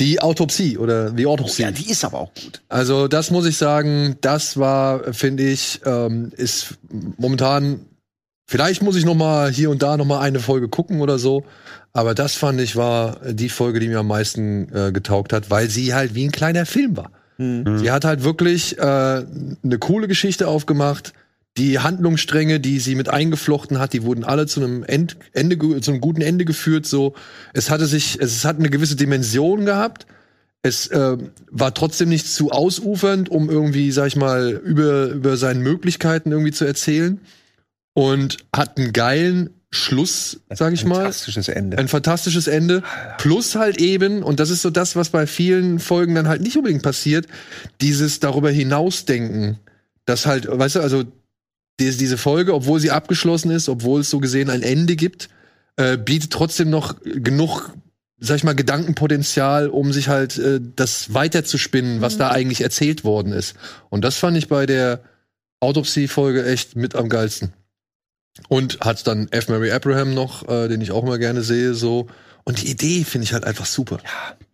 die Autopsie oder die Autopsie. Ja, die ist aber auch gut. Also das muss ich sagen, das war, finde ich, ähm, ist momentan. Vielleicht muss ich noch mal hier und da noch mal eine Folge gucken oder so. Aber das fand ich war die Folge, die mir am meisten äh, getaugt hat, weil sie halt wie ein kleiner Film war. Sie hat halt wirklich äh, eine coole Geschichte aufgemacht. Die Handlungsstränge, die sie mit eingeflochten hat, die wurden alle zu einem End, Ende, zu einem guten Ende geführt. So, es hatte sich, es hat eine gewisse Dimension gehabt. Es äh, war trotzdem nicht zu ausufernd, um irgendwie, sag ich mal, über, über seine Möglichkeiten irgendwie zu erzählen. Und hat einen geilen Schluss, sag ich mal. Fantastisches Ende. Ein fantastisches Ende. Plus halt eben, und das ist so das, was bei vielen Folgen dann halt nicht unbedingt passiert, dieses darüber hinausdenken. Das halt, weißt du, also die- diese Folge, obwohl sie abgeschlossen ist, obwohl es so gesehen ein Ende gibt, äh, bietet trotzdem noch genug, sag ich mal, Gedankenpotenzial, um sich halt äh, das weiterzuspinnen, was da eigentlich erzählt worden ist. Und das fand ich bei der Autopsie-Folge echt mit am geilsten. Und hat dann F. Mary Abraham noch, äh, den ich auch mal gerne sehe, so. Und die Idee finde ich halt einfach super.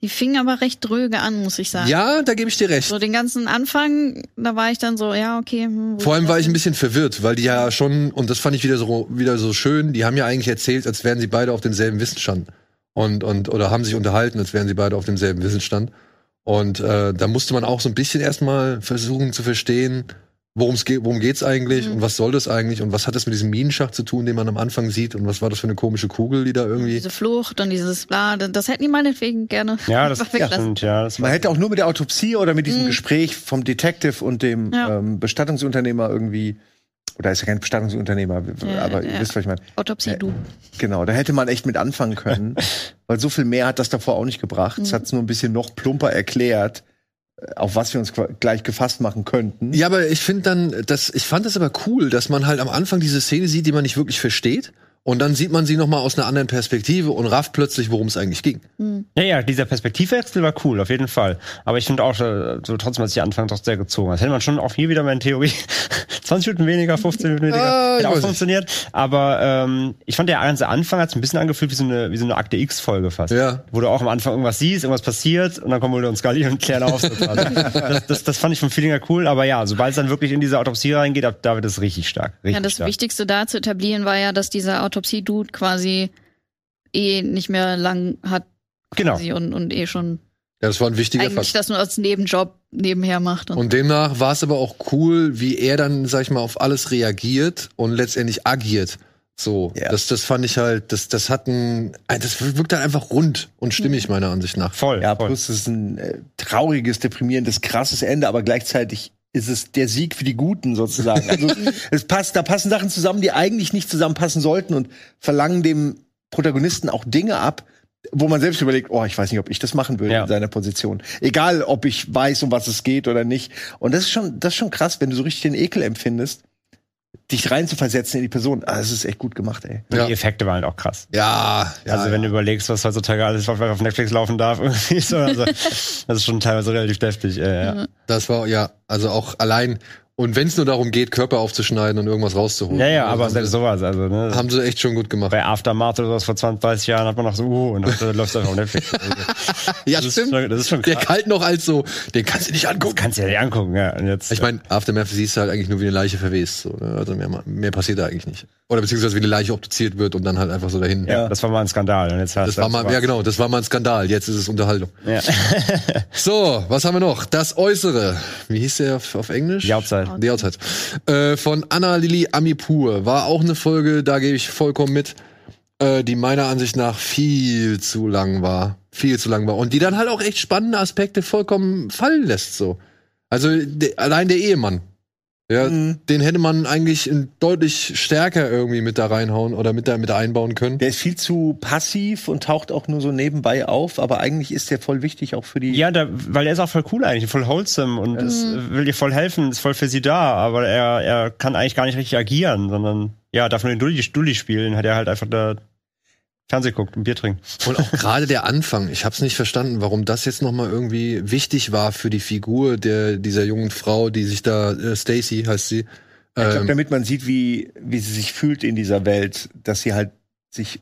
Die fing aber recht dröge an, muss ich sagen. Ja, da gebe ich dir recht. So den ganzen Anfang, da war ich dann so, ja, okay. Hm, Vor allem war ich ein bisschen verwirrt, weil die ja schon, und das fand ich wieder so, wieder so schön, die haben ja eigentlich erzählt, als wären sie beide auf demselben Wissensstand. Und, und, oder haben sich unterhalten, als wären sie beide auf demselben Wissensstand. Und äh, da musste man auch so ein bisschen erstmal versuchen zu verstehen, worum es geht, worum geht's eigentlich Mhm. und was soll das eigentlich und was hat das mit diesem Minenschacht zu tun, den man am Anfang sieht und was war das für eine komische Kugel, die da irgendwie. Diese Flucht und dieses bla, das hätten die meinetwegen gerne Ja, das stimmt, ja. Das Man hätte auch nur mit der Autopsie oder mit diesem Gespräch vom Detective und dem Ja. ähm, Bestattungsunternehmer irgendwie, oder ist ja kein Bestattungsunternehmer, Ja, aber ja. ihr wisst, was ich meine. Autopsie, du. Genau, da hätte man echt mit anfangen können, *laughs* weil so viel mehr hat das davor auch nicht gebracht. Es hat es nur ein bisschen noch plumper erklärt, äh, auf was wir uns gleich gefasst machen könnten. Ja, aber ich finde dann, das, ich fand das aber cool, dass man halt am Anfang diese Szene sieht, die man nicht wirklich versteht. Und dann sieht man sie noch mal aus einer anderen Perspektive und rafft plötzlich, worum es eigentlich ging. Ja, ja, dieser Perspektivwechsel war cool, auf jeden Fall. Aber ich finde auch, äh, so trotzdem hat sich der Anfang doch sehr gezogen. Das hätte man schon auch hier wieder meine Theorie. *laughs* 20 Minuten weniger, 15 Minuten weniger. Ah, hätte auch weiß nicht. funktioniert. Aber ähm, ich fand der ganze Anfang hat sich ein bisschen angefühlt wie so eine, wie so eine Akte X-Folge fast. Ja. Wo du auch am Anfang irgendwas siehst, irgendwas passiert und dann kommen Mulder und Scully und klären auf. *laughs* das, das, das fand ich vom Feeling her cool. Aber ja, sobald es dann wirklich in diese Autopsie reingeht, da wird es richtig stark. Richtig Ja, das stark. Wichtigste da zu etablieren war ja, dass dieser Autopsie-Dude quasi eh nicht mehr lang hat Genau. quasi und, und eh schon Ja, das war ein wichtiger eigentlich Fakt. das nur als Nebenjob nebenher macht. Und, Und demnach war es aber auch cool, wie er dann, sag ich mal, auf alles reagiert und letztendlich agiert. So, Ja. das, das fand ich halt, das, das hat ein, das wirkt dann einfach rund und stimmig, meiner Ansicht nach. Voll. Ja, voll. plus es ist ein äh, trauriges, deprimierendes, krasses Ende, aber gleichzeitig ist es der Sieg für die Guten sozusagen. Also *laughs* es passt, da passen Sachen zusammen, die eigentlich nicht zusammenpassen sollten und verlangen dem Protagonisten auch Dinge ab, wo man selbst überlegt, oh, ich weiß nicht, ob ich das machen würde Ja. in seiner Position. Egal, ob ich weiß, um was es geht oder nicht. Und das ist schon, das ist schon krass, wenn du so richtig den Ekel empfindest, dich reinzuversetzen in die Person. Ah, das ist echt gut gemacht, ey. Ja. Die Effekte waren halt auch krass. Ja, ja. also wenn du überlegst, was heutzutage alles auf, auf Netflix laufen darf, *laughs* irgendwie so, also, das ist schon teilweise relativ deftig. Äh, ja. das war, ja, also auch allein, und wenn es nur darum geht, Körper aufzuschneiden und irgendwas rauszuholen. ja, ja, Also aber selbst sie, sowas, also ne, haben sie echt schon gut gemacht. bei Aftermath oder sowas vor 20, 30 Jahren hat man noch so, uh, und heute läuft einfach auf Netflix. *laughs* Also, Ja, das, ist schon, das ist schon Der krass. kalt noch als so, den kannst du nicht angucken. Kannst du ja nicht angucken, ja. Und jetzt, Ich meine, Aftermath siehst du halt eigentlich nur, wie eine Leiche verwest. So, ne? Also mehr, mehr passiert da eigentlich nicht. Oder beziehungsweise wie eine Leiche obduziert wird und dann halt einfach so dahin. ja, das war mal ein Skandal. Und jetzt hast Das war mal, ja genau, das war mal ein Skandal. Jetzt ist es Unterhaltung. Ja. So, was haben wir noch? Das Äußere. Wie hieß der auf, auf Englisch? Die Outside. The Outside. Äh, von Anna Lili Amipur. War auch eine Folge, da gebe ich vollkommen mit, äh, die meiner Ansicht nach viel zu lang war. Viel zu lang war. Und die dann halt auch echt spannende Aspekte vollkommen fallen lässt, so. Also, de, allein der Ehemann. Ja, Mhm. den hätte man eigentlich deutlich stärker irgendwie mit da reinhauen oder mit da mit einbauen können. Der ist viel zu passiv und taucht auch nur so nebenbei auf, aber eigentlich ist der voll wichtig auch für die. Ja, da, weil er ist auch voll cool eigentlich, voll wholesome und es will dir voll helfen, ist voll für sie da, aber er, er kann eigentlich gar nicht richtig agieren, sondern ja, darf nur den Dulli, Dulli spielen, hat er halt einfach da Fernseh guckt und Bier trinkt. Und auch *laughs* gerade der Anfang, ich habe es nicht verstanden, warum das jetzt noch mal irgendwie wichtig war für die Figur der dieser jungen Frau, die sich da äh, Stacy heißt sie. Ich glaube, Ähm, damit man sieht, wie, wie sie sich fühlt in dieser Welt, dass sie halt sich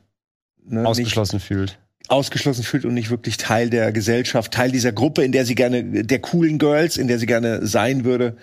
ne, nicht Ausgeschlossen fühlt. ausgeschlossen fühlt und nicht wirklich Teil der Gesellschaft, Teil dieser Gruppe, in der sie gerne, der coolen Girls, in der sie gerne sein würde.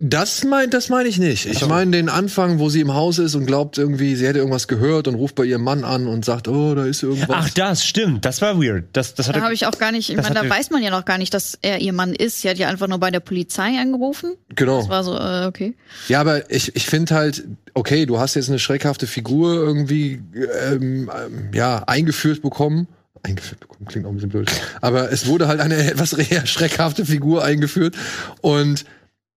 Das meint, das meine ich nicht. Ich meine den Anfang, wo sie im Haus ist und glaubt irgendwie, sie hätte irgendwas gehört und ruft bei ihrem Mann an und sagt, oh, da ist irgendwas. Ach, das stimmt, das war weird. Das, das Da hatte, habe ich auch gar nicht, ich meine, da weiß man ja noch gar nicht, dass er ihr Mann ist. Sie hat ja einfach nur bei der Polizei angerufen. genau. Das war so, äh, okay. Ja, aber ich, ich finde halt, okay, du hast jetzt eine schreckhafte Figur irgendwie ähm, ähm, ja, eingeführt bekommen. eingeführt bekommen, klingt auch ein bisschen blöd. Aber es wurde halt eine *laughs* etwas eher schreckhafte Figur eingeführt und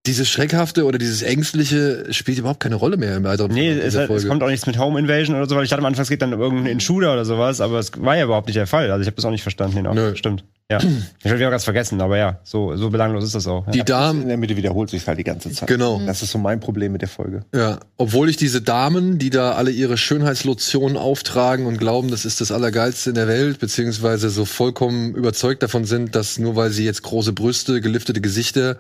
dieses Schreckhafte oder dieses Ängstliche spielt überhaupt keine Rolle mehr im weiteren Nee, Verlauf es, es kommt auch nichts mit Home Invasion oder so, weil ich dachte am Anfang, es geht dann um irgendeinen Intruder oder sowas, aber es war ja überhaupt nicht der Fall. Also ich habe das auch nicht verstanden. Genau. Nö. Stimmt. Ja. Ich habe wieder ganz vergessen, aber ja, so, so belanglos ist das auch. Ja. Die Damen, In der Mitte wiederholt sich halt die ganze Zeit. Genau. Das ist so mein Problem mit der Folge. Ja, obwohl ich diese Damen, die da alle ihre Schönheitslotionen auftragen und glauben, das ist das Allergeilste in der Welt, beziehungsweise so vollkommen überzeugt davon sind, dass nur weil sie jetzt große Brüste, geliftete Gesichter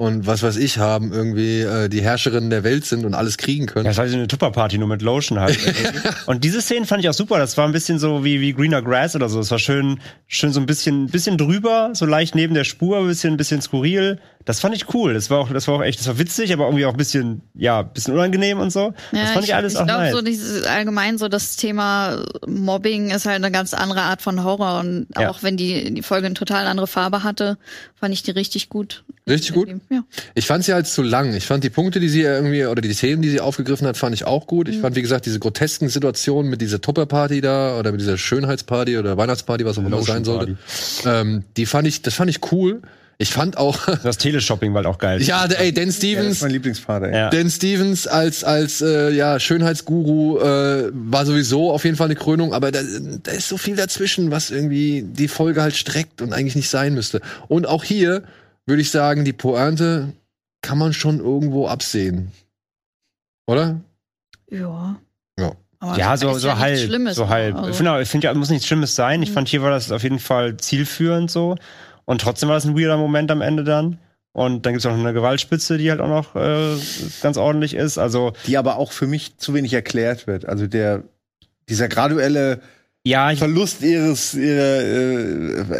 und was weiß ich haben, irgendwie äh, die Herrscherinnen der Welt sind und alles kriegen können. Ja, das war so eine Tupperparty nur mit Lotion halt. *laughs* und diese Szenen fand ich auch super. Das war ein bisschen so wie, wie Greener Grass oder so. Es war schön, schön so ein bisschen, bisschen drüber, so leicht neben der Spur, ein bisschen, ein bisschen skurril. Das fand ich cool. Das war auch, das war auch echt, das war witzig, aber irgendwie auch ein bisschen, ja, ein bisschen unangenehm und so. das fand ich, alles ich auch glaube, nice. so dieses allgemein so das Thema Mobbing ist halt eine ganz andere Art von Horror und Ja. auch wenn die die Folge eine total andere Farbe hatte, fand ich die richtig gut. Richtig gut? Ja. Ich fand sie halt zu lang. Ich fand die Punkte, die sie irgendwie, oder die Themen, die sie aufgegriffen hat, fand ich auch gut. Ich fand, wie gesagt, diese grotesken Situationen mit dieser Tupperparty da oder mit dieser Schönheitsparty oder Weihnachtsparty, was auch immer es sein sollte, ähm, die fand ich, das fand ich cool. Ich fand auch, *laughs* Das Teleshopping war halt auch geil. ja, ey, Dan Ja, das Stevens, ist mein Lieblingsvater. Ja. Dan Stevens als als äh, ja Schönheitsguru äh, war sowieso auf jeden Fall eine Krönung, aber da, da ist so viel dazwischen, was irgendwie die Folge halt streckt und eigentlich nicht sein müsste. Und auch hier würde ich sagen, die Pointe kann man schon irgendwo absehen, oder? Ja. Ja. Aber Ja, es so, so ja halb, Schlimmes, so halb. also. Ich finde, ich finde ja, muss nichts Schlimmes sein. Ich fand, hier war das auf jeden Fall zielführend so. Und trotzdem war das ein weirder Moment am Ende dann. Und dann gibt's auch noch eine Gewaltspitze, die halt auch noch äh, ganz ordentlich ist. Also, Die aber auch für mich zu wenig erklärt wird. Also der, dieser graduelle ja, ich, Verlust ihres, ihrer,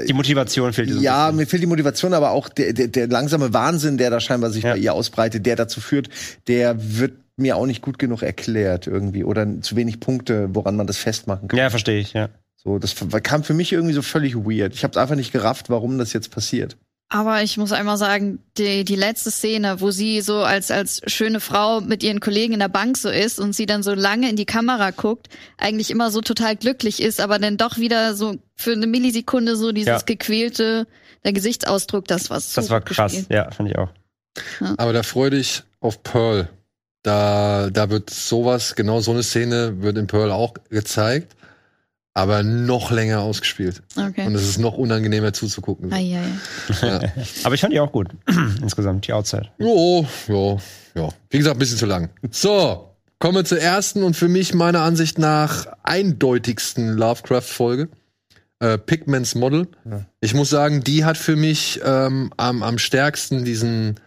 äh, die Motivation fehlt. ja, bisschen. mir fehlt die Motivation, aber auch der, der, der langsame Wahnsinn, der da scheinbar sich Ja. bei ihr ausbreitet, der dazu führt, der wird mir auch nicht gut genug erklärt irgendwie oder zu wenig Punkte, woran man das festmachen kann. Ja, verstehe ich, ja. So, das kam für mich irgendwie so völlig weird. Ich habe es einfach nicht gerafft, warum das jetzt passiert. Aber ich muss einmal sagen, die, die letzte Szene, wo sie so als, als schöne Frau mit ihren Kollegen in der Bank so ist und sie dann so lange in die Kamera guckt, eigentlich immer so total glücklich ist, aber dann doch wieder so für eine Millisekunde so dieses Ja. gequälte, der Gesichtsausdruck, das war so Das war krass, gespielt. ja, fand ich auch. Aber da freu dich auf Pearl. Da, da wird sowas, genau so eine Szene wird in Pearl auch gezeigt, aber noch länger ausgespielt. Okay. Und es ist noch unangenehmer zuzugucken. Ai, ai, ai. *laughs* Aber ich fand die auch gut. *clears throat* Insgesamt, die Outside. Jo, jo, jo. Wie gesagt, ein bisschen zu lang. So, kommen wir zur ersten und für mich meiner Ansicht nach eindeutigsten Lovecraft-Folge. Äh, Pigments Model. Ich muss sagen, die hat für mich ähm, am, am stärksten diesen,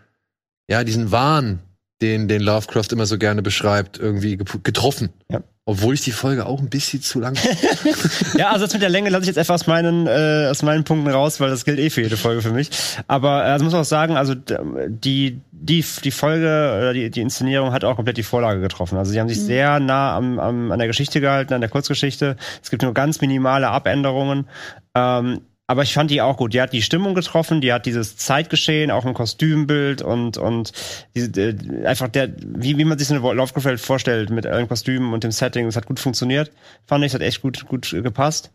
ja, diesen Wahn, den, den Lovecraft immer so gerne beschreibt, irgendwie getroffen. Ja. Obwohl ich die Folge auch ein bisschen zu lang. *laughs* Ja, also das mit der Länge lasse ich jetzt einfach aus meinen, äh, aus meinen Punkten raus, weil das gilt eh für jede Folge für mich. Aber äh, also muss man auch sagen, also die, die, die Folge oder die, die Inszenierung hat auch komplett die Vorlage getroffen. Also sie haben sich sehr nah am, am, an der Geschichte gehalten, an der Kurzgeschichte. Es gibt nur ganz minimale Abänderungen. Ähm, aber ich fand die auch gut. Die hat die Stimmung getroffen, die hat dieses Zeitgeschehen, auch ein Kostümbild und und diese, äh, einfach der, wie, wie man sich so eine Lovecraft-Welt vorstellt mit allen Kostümen und dem Setting. Das hat gut funktioniert, fand ich. Das hat echt gut gut gepasst.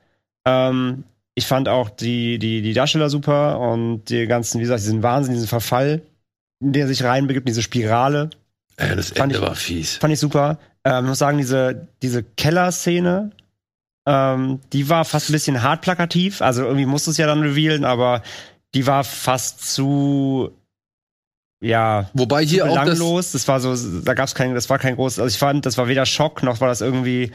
Ähm, ich fand auch die die die Darsteller super und die ganzen, wie gesagt, diesen Wahnsinn, diesen Verfall, in der sich reinbegibt, diese Spirale, äh, das Fand Ende ich- war fies. fand ich super. Ähm, ich muss sagen, diese, diese Keller-Szene, ähm, die war fast ein bisschen hart plakativ. Also irgendwie musste es ja dann revealen, aber die war fast zu, ja, Wobei hier auch das. Das, war so, da gab's kein, das war kein großes, also ich fand, das war weder Schock, noch war das irgendwie,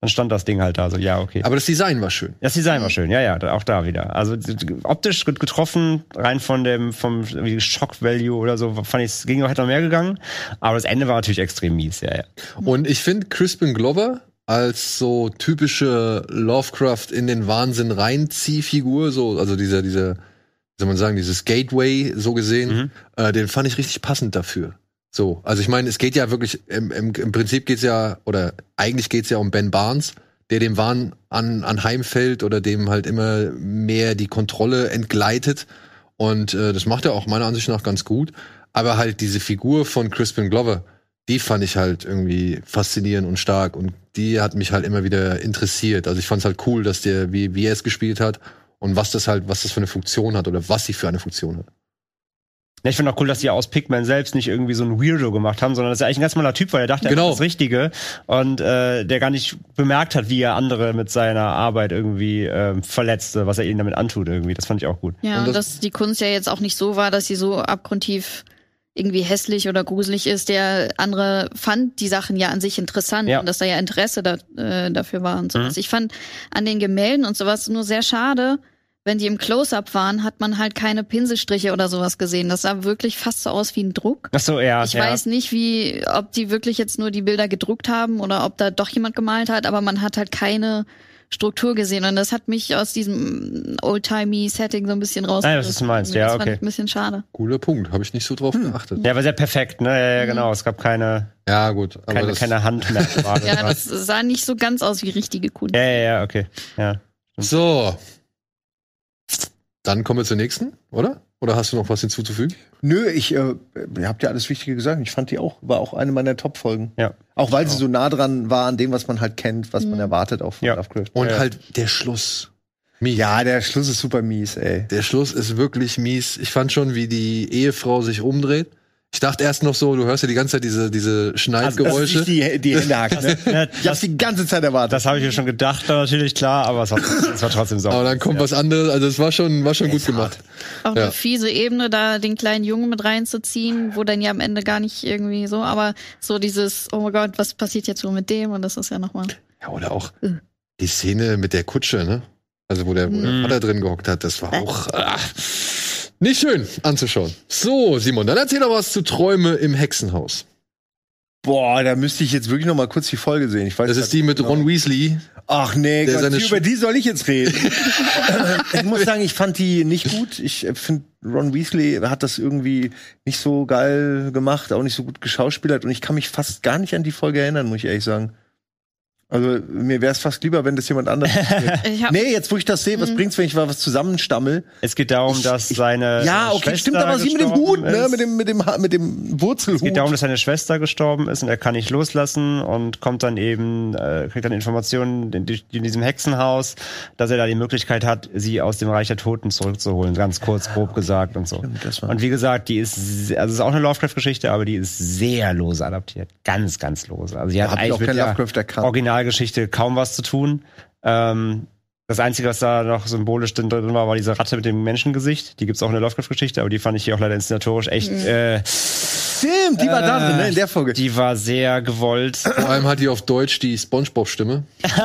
dann stand das Ding halt da, so, ja, okay. aber das Design war schön. Das Design war schön, ja, ja, auch da wieder. Also optisch gut getroffen, rein von dem vom wie Shock Value oder so, fand ich, es ging hätte noch mehr gegangen. Aber das Ende war natürlich extrem mies, ja, ja. Und ich finde Crispin Glover als so typische Lovecraft in den Wahnsinn reinziehfigur, so, also dieser, dieser, wie soll man sagen, dieses Gateway, so gesehen, Mhm. äh, den fand ich richtig passend dafür. So, also ich meine, es geht ja wirklich, im, im, im Prinzip geht's ja, oder eigentlich geht's ja um Ben Barnes, der dem Wahn an, anheimfällt oder dem halt immer mehr die Kontrolle entgleitet. Und äh, das macht er auch meiner Ansicht nach ganz gut. Aber halt diese Figur von Crispin Glover, die fand ich halt irgendwie faszinierend und stark und die hat mich halt immer wieder interessiert. Also ich fand es halt cool, dass der, wie, wie er es gespielt hat und was das halt, was das für eine Funktion hat oder was sie für eine Funktion hat. Ja, ich finde auch cool, dass die aus Pikmin selbst nicht irgendwie so ein Weirdo gemacht haben, sondern dass er eigentlich ein ganz normaler Typ war. Er dachte, er Genau. macht das Richtige und äh, der gar nicht bemerkt hat, wie er andere mit seiner Arbeit irgendwie ähm, verletzte, was er ihnen damit antut irgendwie. Das fand ich auch gut. Ja, Und und das- dass die Kunst ja jetzt auch nicht so war, dass sie so abgrundtief irgendwie hässlich oder gruselig ist. Der andere fand die Sachen ja an sich interessant Ja. und dass da ja Interesse da, äh, dafür war und sowas. Mhm. Ich fand an den Gemälden und sowas nur sehr schade, wenn die im Close-Up waren, hat man halt keine Pinselstriche oder sowas gesehen. Das sah wirklich fast so aus wie ein Druck. Ach so, ja. Ich ja. weiß nicht, wie, ob die wirklich jetzt nur die Bilder gedruckt haben oder ob da doch jemand gemalt hat, aber man hat halt keine Struktur gesehen und das hat mich aus diesem oldtimey Setting so ein bisschen raus. Ah, ja, was du meinst, ja, das fand okay. ich ein bisschen schade. Cooler Punkt, habe ich nicht so drauf geachtet. Ja, war sehr perfekt, ne? Ja, ja, genau. Es gab keine, Ja, gut, aber keine, das, keine Handmerkmale. *laughs* Ja, das sah nicht so ganz aus wie richtige Kunst. ja, ja, ja, okay. Ja. so. Dann kommen wir zur nächsten, oder? Oder hast du noch was hinzuzufügen? Nö, ich, äh, ihr habt ja alles Wichtige gesagt. Ich fand die auch, war auch eine meiner Top-Folgen. Ja. Auch weil sie so nah dran war an dem, was man halt kennt, was man erwartet auch von Ja. Lovecraft. Und Ja. halt der Schluss. Mies. Ja, der Schluss ist super mies, ey. Der Schluss ist wirklich mies. Ich fand schon, wie die Ehefrau sich umdreht. Ich dachte erst noch so, du hörst ja die ganze Zeit diese, diese Schneidgeräusche. Dass sich die, die Hände *laughs* hackt, ne? Ja, Ich hab's die ganze Zeit erwartet. Das habe ich mir schon gedacht, natürlich, klar, aber es war, es war trotzdem so. aber dann kommt was anderes. Also es war schon, war schon gut gemacht. Auch Ja. eine fiese Ebene, da den kleinen Jungen mit reinzuziehen, wo dann ja am Ende gar nicht irgendwie so, aber so dieses, oh mein Gott, was passiert jetzt so mit dem? Und das ist ja nochmal. Ja, oder auch die Szene mit der Kutsche, ne? Also wo der, wo der Mhm. Vater drin gehockt hat, das war auch ah, nicht schön anzuschauen. So, Simon, dann erzähl doch was zu Träume im Hexenhaus. Boah, da müsste ich jetzt wirklich noch mal kurz die Folge sehen. Ich weiß Das ist die mit nicht Ron genau. Weasley. Ach nee, Gott, seine über die soll ich jetzt reden. *laughs* ich muss sagen, ich fand die nicht gut. Ich finde, Ron Weasley hat das irgendwie nicht so geil gemacht, auch nicht so gut geschauspielert und ich kann mich fast gar nicht an die Folge erinnern, muss ich ehrlich sagen. Also mir wäre es fast lieber, wenn das jemand anders. *laughs* Ich nee, jetzt wo ich das sehe, was bringt's, wenn ich mal was zusammenstammel? Es geht darum, dass seine ja, okay, Schwester stimmt, aber sie mit dem gestorben Hut, ne, ist. mit dem mit dem mit dem Wurzelhut. Es geht darum, dass seine Schwester gestorben ist und er kann nicht loslassen und kommt dann eben, äh, kriegt dann Informationen in, in diesem Hexenhaus, dass er da die Möglichkeit hat, sie aus dem Reich der Toten zurückzuholen, ganz kurz, grob gesagt und so. das war- Und wie gesagt, die ist, also es ist auch eine Lovecraft-Geschichte, aber die ist sehr lose adaptiert. Ganz, ganz lose. Also die hat ich eigentlich auch kein Lovecraft erkannt. Originalgeschichte kaum was zu tun. Ähm, das Einzige, was da noch symbolisch drin war, war diese Ratte mit dem Menschengesicht. Die gibt's auch in der Lovecraft-Geschichte, aber die fand ich hier auch leider inszenatorisch echt, äh, Stimmt, die war da drin, ne, in der Folge. die war sehr gewollt. Vor allem hat die auf Deutsch die Spongebob-Stimme. *laughs*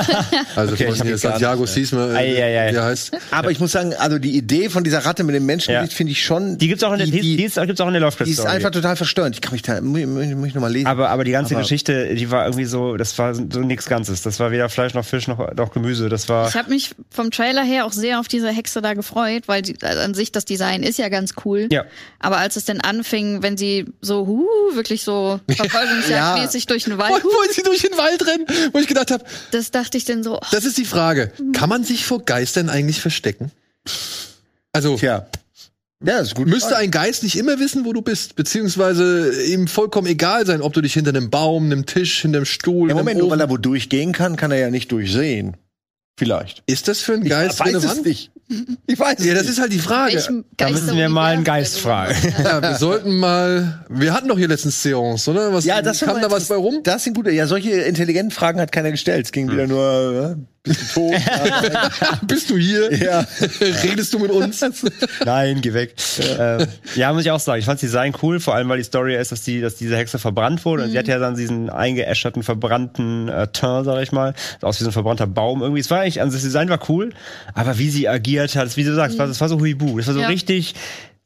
Also Okay, ich von Santiago Sisma, ei. wie er heißt. Aber ich muss sagen, also die Idee von dieser Ratte mit dem Menschengesicht Ja. finde ich schon. Die gibt's auch in der, die, die, die ist, gibt's auch in der Lovecraft die ist Story. einfach total verstörend. Ich kann mich da, muss, ich noch mal lesen. aber, aber die ganze Aber- Geschichte, die war irgendwie so, das war so nichts Ganzes. Das war weder Fleisch noch Fisch noch, noch Gemüse. Das war. ich habe mich vom Trailer her auch sehr auf diese Hexe da gefreut, weil die, also an sich das Design ist ja ganz cool. Ja. Aber als es dann anfing, wenn sie so, huh, wirklich so verfolgungsjagdmäßig *laughs* durch den Wo, Wald, wo sie durch den Wald rennen, wo ich gedacht habe, das dachte ich dann so, oh, das ist die Frage. Kann man sich vor Geistern eigentlich verstecken? Also, Tja. Ja, ist gut. müsste ein Geist nicht immer wissen, wo du bist, beziehungsweise ihm vollkommen egal sein, ob du dich hinter einem Baum, einem Tisch, hinter einem Stuhl, ja, einem Moment, nur weil er wo durchgehen kann, kann er ja nicht durchsehen. Vielleicht. Ist das für einen Geist ich weiß es relevant? nicht. Ich weiß es Ja, das nicht. ist halt die Frage. Da müssen wir mal einen Geist fragen. *laughs* Ja, wir sollten mal. Wir hatten doch hier letztens Seance, oder? Was, Ja, das kam da was bei rum? Das sind gute. Ja, solche intelligenten Fragen hat keiner gestellt. Es ging Hm. wieder nur, äh, bist du tot? *laughs* Bist du hier? ja. *laughs* Redest du mit uns? *laughs* Nein, geh weg. Ja. Ähm, ja, muss ich auch sagen. Ich fand das Design cool, vor allem weil die Story ist, dass die, dass diese Hexe verbrannt wurde. Und sie hat ja dann diesen eingeäscherten, verbrannten äh, Teint, sag ich mal. Aus wie so ein verbrannter Baum irgendwie. Es war eigentlich, also das Design war cool, aber wie sie agiert hat, wie du sagst, war, das war so huibu. Das war so Ja. richtig,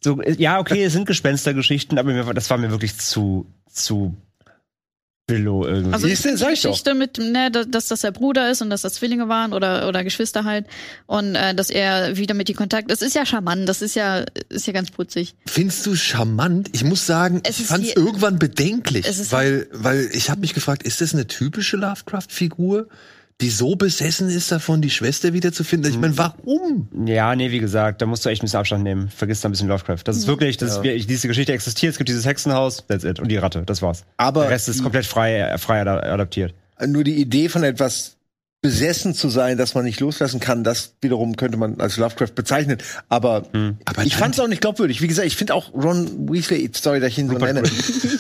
so, ja, okay, es sind Gespenstergeschichten, aber mir, war- das war mir wirklich zu, zu billow irgendwie. Also find die sag ich doch. Geschichte mit, ne, da- dass das der Bruder ist und dass das Zwillinge waren oder oder Geschwister halt und äh, dass er wieder mit die Kontakt. Das ist ja charmant, das ist ja ist ja ganz putzig. Findest du charmant? Ich muss sagen, Es ich ist fand es irgendwann bedenklich, ist- weil, weil ich habe mich gefragt, ist das eine typische Lovecraft-Figur, die so besessen ist davon, die Schwester wiederzufinden. Ich meine, warum? Ja, nee, wie gesagt, da musst du echt ein bisschen Abstand nehmen. Vergiss da ein bisschen Lovecraft. Das ist wirklich, das ist, wie- diese Geschichte existiert, es gibt dieses Hexenhaus, that's it. Und die Ratte, das war's. Aber Der Rest ist komplett frei, frei ada- adaptiert. nur die Idee von etwas besessen zu sein, dass man nicht loslassen kann, das wiederum könnte man als Lovecraft bezeichnen. Aber, Aber ich fand es auch nicht glaubwürdig. Wie gesagt, ich finde auch Ron Weasley, sorry, dass ich ihn so nenne,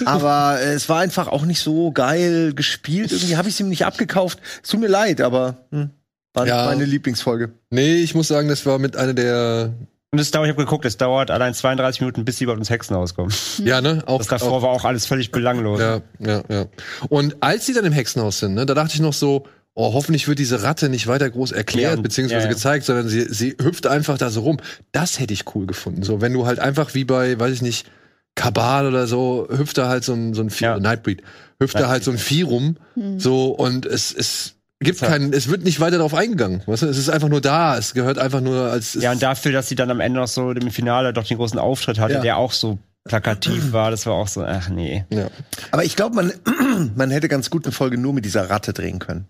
aber äh, es war einfach auch nicht so geil gespielt. Irgendwie habe ich es ihm nicht abgekauft. Es tut mir leid, aber hm, war Ja. meine Lieblingsfolge. Nee, ich muss sagen, das war mit einer der. Und es dauert, ich habe geguckt, es dauert allein 32 Minuten, bis sie überhaupt ins Hexenhaus kommen. Ja, ne? Auch, Das davor auch war auch alles völlig belanglos. Ja, ja, ja. Und als sie dann im Hexenhaus sind, ne, da dachte ich noch so, oh, hoffentlich wird diese Ratte nicht weiter groß erklärt Ja, beziehungsweise ja, ja. gezeigt, sondern sie, sie hüpft einfach da so rum. Das hätte ich cool gefunden. So, wenn du halt einfach wie bei, weiß ich nicht, Kabal oder so, hüpft da halt so ein, so ein Vieh, Ja. Nightbreed, hüpft da halt so ein Vieh rum, so, und es, es gibt keinen, es wird nicht weiter darauf eingegangen. Weißt du? Es ist einfach nur da, es gehört einfach nur als. Ja, und dafür, dass sie dann am Ende noch so im Finale doch den großen Auftritt hatte, Ja. der auch so plakativ war, das war auch so, ach nee. ja. Aber ich glaube, man, *clears throat* man hätte ganz gut eine Folge nur mit dieser Ratte drehen können.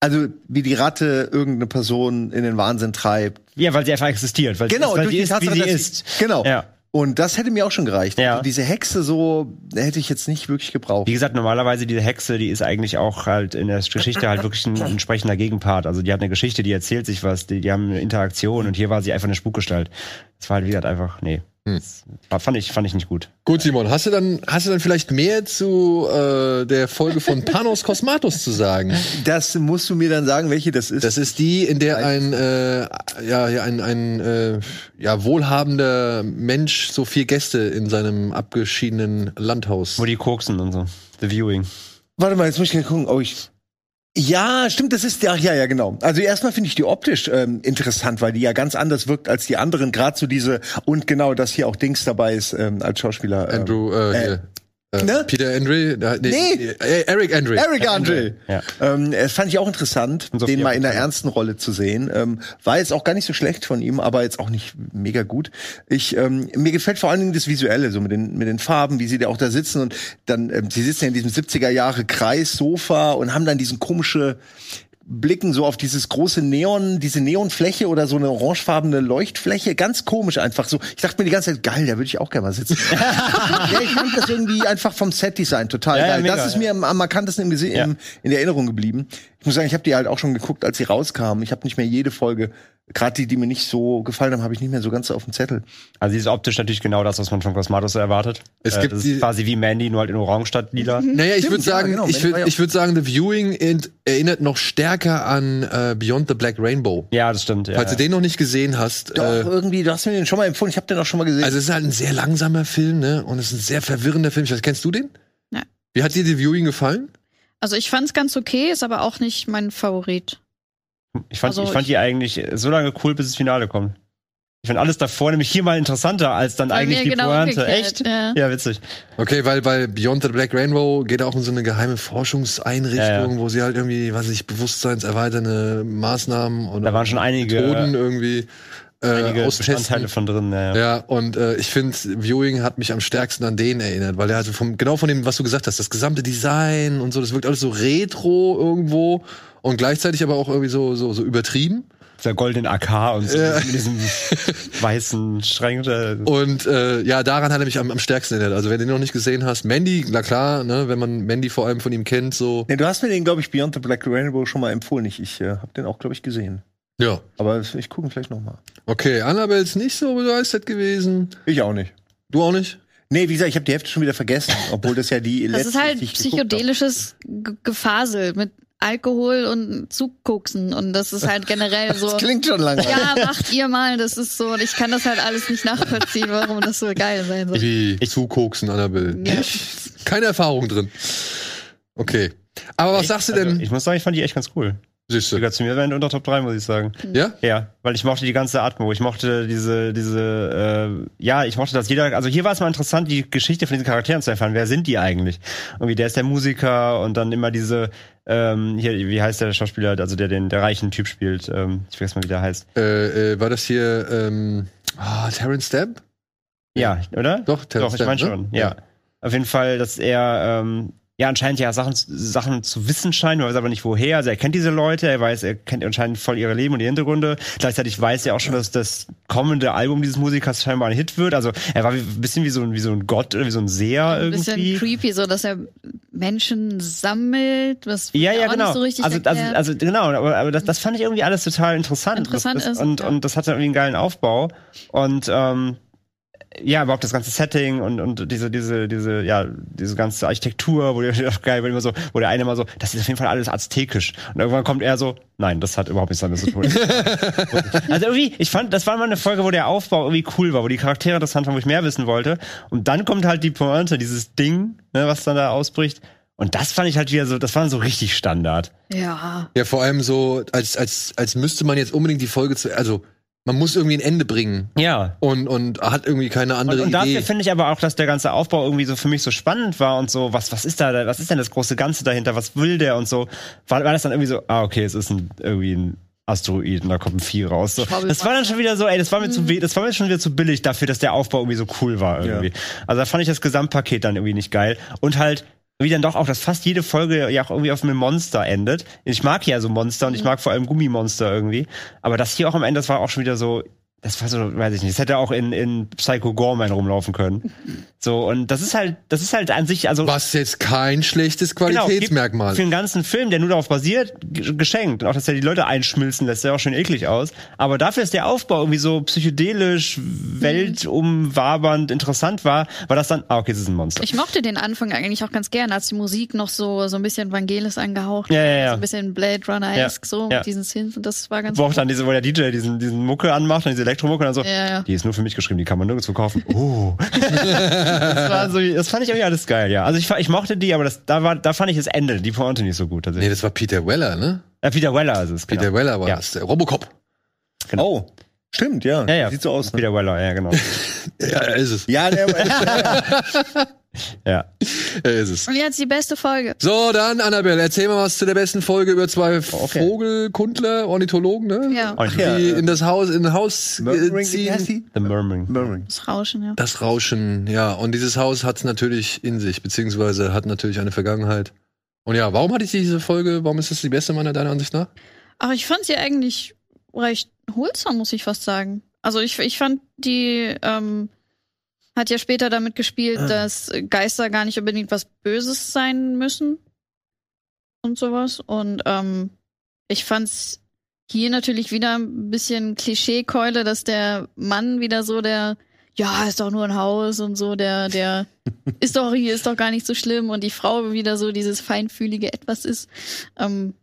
Also, wie die Ratte irgendeine Person in den Wahnsinn treibt. Ja, weil sie einfach existiert. Weil Genau, sie, weil durch die ist, Tatsache, wie sie ist. Genau. Ja. Und das hätte mir auch schon gereicht. Ja. Also diese Hexe so hätte ich jetzt nicht wirklich gebraucht. Wie gesagt, normalerweise diese Hexe, die ist eigentlich auch halt in der Geschichte halt wirklich ein *laughs* entsprechender Gegenpart. Also die hat eine Geschichte, die erzählt sich was, die, die haben eine Interaktion und hier war sie einfach eine Spukgestalt. Das war halt wie gesagt einfach, nee. Das war, fand ich, fand ich nicht gut. Gut, Simon, hast du dann, hast du dann vielleicht mehr zu äh, der Folge von *laughs* Panos Cosmatos zu sagen? Das musst du mir dann sagen, welche das ist. Das ist die, in der ein, äh, ja, ja, ein, ein äh, ja, wohlhabender Mensch so vier Gäste in seinem abgeschiedenen Landhaus. Wo die koksen und so. The Viewing. Warte mal, jetzt muss ich gleich gucken. Oh, ich. Ja, stimmt, das ist ja, ja, ja, genau. Also erstmal finde ich die optisch ähm, interessant, weil die ja ganz anders wirkt als die anderen. Gerade so diese und genau, dass hier auch Dings dabei ist ähm, als Schauspieler. Ähm, Andrew, äh, äh, hier, ne? Peter Andre, äh, Nee. äh, Eric Andre. Eric Andre. Ja. Ähm, das fand ich auch interessant, Sophia den mal in einer Buttler. ernsten Rolle zu sehen. Ähm, war jetzt auch gar nicht so schlecht von ihm, aber jetzt auch nicht mega gut. Ich, ähm, mir gefällt vor allen Dingen das Visuelle, so mit den, mit den Farben, wie sie da auch da sitzen und dann, ähm, sie sitzen ja in diesem 70er Jahre Kreissofa und haben dann diesen komische blicken so auf dieses große Neon, diese Neonfläche oder so eine orangefarbene Leuchtfläche. Ganz komisch einfach so. Ich dachte mir die ganze Zeit, geil, da würde ich auch gerne mal sitzen. *laughs* ja, ich fand das irgendwie einfach vom Setdesign total Ja, ja, geil. mega, das ist ja. mir am, am markantesten im, Ja. im, in der Erinnerung geblieben. Ich muss sagen, ich habe die halt auch schon geguckt, als sie rauskamen. Ich habe nicht mehr jede Folge, gerade die, die mir nicht so gefallen haben, habe ich nicht mehr so ganz auf dem Zettel. Also sie ist optisch natürlich genau das, was man von Cosmatos erwartet. Es Äh, gibt das die- ist quasi wie Mandy, nur halt in Orange statt Lila. Naja, ich würde Stimmt, ja, sagen, genau, ich würde ja- würd sagen, The Viewing erinnert noch stärker an äh, Beyond the Black Rainbow. Ja, das stimmt. Ja, Falls du den noch nicht gesehen hast. Doch, Äh, irgendwie, du hast mir den schon mal empfohlen. Ich habe den auch schon mal gesehen. also es ist halt ein sehr langsamer Film, ne? Und es ist ein sehr verwirrender Film. Ich weiß, kennst du den? Ja. Wie hat dir The Viewing gefallen? Also ich fand's ganz okay, ist aber auch nicht mein Favorit. Ich fand, Also ich fand ich- die eigentlich so lange cool, bis das Finale kommt. Ich fand alles davor nämlich hier mal interessanter als dann eigentlich die genau Pointe. Echt? ja. Ja, witzig. Okay, weil bei Beyond the Black Rainbow geht auch um so eine geheime Forschungseinrichtung, Ja, ja. wo sie halt irgendwie, weiß ich, bewusstseinserweiternde Maßnahmen oder Da waren schon einige, Methoden irgendwie äh, Einige austesten. Bestandteile von drin. Ja, ja. Ja, und äh, ich finde, Viewing hat mich am stärksten an den erinnert, weil er also vom, genau von dem, was du gesagt hast, das gesamte Design und so, das wirkt alles so retro irgendwo und gleichzeitig aber auch irgendwie so, so, so übertrieben. Der goldenen AK und so Ja. mit diesem *laughs* weißen Schränke. Und äh, ja, daran hat er mich am, am stärksten erinnert. Also wenn du den noch nicht gesehen hast, Mandy, na klar, ne, wenn man Mandy vor allem von ihm kennt, so. nee, du hast mir den, glaube ich, Beyond the Black Rainbow schon mal empfohlen. Ich, ich äh, habe den auch, glaube ich, gesehen. Ja. Aber ich gucke vielleicht noch mal. Okay, Annabelle ist nicht so begeistert gewesen. Ich auch nicht. Du auch nicht? Nee, wie gesagt, ich habe die Hälfte schon wieder vergessen, obwohl das ja die Das letzte ist halt ich psychedelisches Gefasel mit Alkohol und Zugkoksen und das ist halt generell *laughs* so. Das klingt schon langweilig. ja, macht ihr mal, das ist so, und ich kann das halt alles nicht nachvollziehen, warum das so geil sein soll. Wie zukoksen, Annabelle. Ja. Keine Erfahrung drin. Okay. Aber was sagst du denn? Also, ich muss sagen, ich fand die echt ganz cool. Siehst du. Sogar zu mir wären unter Top 3, muss ich sagen. Ja? Ja, weil ich mochte die ganze Atmo. Ich mochte diese, diese, äh, ja, ich mochte das jeder, also hier war es mal interessant, die Geschichte von diesen Charakteren zu erfahren. Wer sind die eigentlich? Irgendwie, der ist der Musiker und dann immer diese, ähm, hier, wie heißt der Schauspieler, also der den, der reichen Typ spielt, ähm, ich vergesse mal, wie der heißt. Äh, äh, war das hier ähm, ah, Terrence Stamp? Ja, oder? Doch, Terrence Doch, ich meine ne? schon, ja. Ja. Auf jeden Fall, dass er, ähm, ja anscheinend ja Sachen, Sachen zu wissen scheint, man weiß aber nicht woher. Also er kennt diese Leute, er weiß, er kennt anscheinend voll ihre Leben und die Hintergründe. Gleichzeitig weiß er auch schon, dass das kommende Album dieses Musikers scheinbar ein Hit wird. Also er war wie, ein bisschen wie so, ein- wie so ein Gott oder wie so ein Seher Ein bisschen irgendwie. creepy, so dass er Menschen sammelt, was Ja, ja, genau. so richtig also, also, also, genau, aber, aber das, das fand ich irgendwie alles total interessant. Interessant das, das, ist, und, ja. und das hatte irgendwie einen geilen Aufbau. Und ähm, ja, überhaupt das ganze Setting und, und diese, diese, diese, ja, diese ganze Architektur, wo der *laughs* auch geil, wo immer so, wo der eine immer so, das ist auf jeden Fall alles aztekisch. Und irgendwann kommt er so, nein, das hat überhaupt nichts damit zu tun. *laughs* also irgendwie, ich fand, das war mal eine Folge, wo der Aufbau irgendwie cool war, wo die Charaktere interessant waren, wo ich mehr wissen wollte. Und dann kommt halt die Pointe, dieses Ding, ne, was dann da ausbricht. Und das fand ich halt wieder so, das war so richtig Standard. ja. Ja, vor allem so, als, als, als müsste man jetzt unbedingt die Folge zu, also, man muss irgendwie ein Ende bringen. Ja. Und, und hat irgendwie keine Und, andere und Idee. dafür finde ich aber auch, dass der ganze Aufbau irgendwie so für mich so spannend war und so, was, was ist da, was ist denn das große Ganze dahinter, was will der und so, war, war das dann irgendwie so, ah, okay, es ist ein, irgendwie ein Asteroid und da kommt ein Vieh raus. So. Das war dann schon wieder so, ey, das war mir zu, we- das war mir schon wieder zu billig dafür, dass der Aufbau irgendwie so cool war irgendwie. Also da fand ich das Gesamtpaket dann irgendwie nicht geil und halt, wie dann doch auch, dass fast jede Folge ja auch irgendwie auf einem Monster endet. Ich mag ja so Monster und ich mag vor allem Gummimonster irgendwie. Aber das hier auch am Ende, das war auch schon wieder so, das war so, weiß ich nicht, das hätte auch in, in Psycho Gorman rumlaufen können. So, und das ist halt, das ist halt an sich, also. Was jetzt kein schlechtes Genau, Qualitätsmerkmal. gibt Für einen ganzen Film, der nur darauf basiert, geschenkt. Und auch, dass er die Leute einschmilzen lässt, sieht auch schön eklig aus. Aber dafür ist der Aufbau irgendwie so psychedelisch, weltumwabernd interessant war, war das dann, ah, okay, das ist ein Monster. Ich mochte den Anfang eigentlich auch ganz gern, als die Musik noch so, so ein bisschen Vangelis angehaucht Ja, ja, ja. So ein bisschen Blade Runner-esque, Ja, so ja. mit diesen Synths und das war ganz wo auch dann diese, wo der DJ diesen, diesen Mucke anmacht und diese Elektromucke und dann so, Ja, ja. die ist nur für mich geschrieben, die kann man nirgendwo kaufen. Oh. *laughs* das war so, das fand ich irgendwie alles geil, ja. Also ich, ich mochte die, aber das, da war, da fand ich das Ende, die Pointe nicht so gut, nee, das war Peter Weller, ne? äh, Peter Weller ist es, Peter genau. Weller war Ja. das, der Robocop. Oh, stimmt, ja. Ja, ja. Sieht so aus. Ne? Peter Weller, ja, genau. *laughs* Ja, er ist es. Ja, der, *laughs* ja. Er ist es. Und jetzt die beste Folge. So, dann, Annabelle, erzähl mal was zu der besten Folge über zwei Okay. Vogelkundler, Ornithologen, ne? Ja, Ja, Die äh, in das Haus, in ein Haus äh, Murmuring, wie heißt ziehen. The Murmuring. Murmuring. das Rauschen, ja. Das Rauschen, ja. Und dieses Haus hat es natürlich in sich, beziehungsweise hat natürlich eine Vergangenheit. Und ja, warum hatte ich diese Folge, warum ist das die beste meiner deiner Ansicht nach? Aber ich fand sie eigentlich recht holsam, muss ich fast sagen. Also ich, ich fand, die ähm, hat ja später damit gespielt, dass Geister gar nicht unbedingt was Böses sein müssen und sowas. Und ähm, ich fand's hier natürlich wieder ein bisschen Klischeekeule, dass der Mann wieder so der ja, ist doch nur ein Haus und so, der, der *laughs* ist doch hier, ist doch gar nicht so schlimm und die Frau wieder so dieses feinfühlige Etwas ist. Ähm,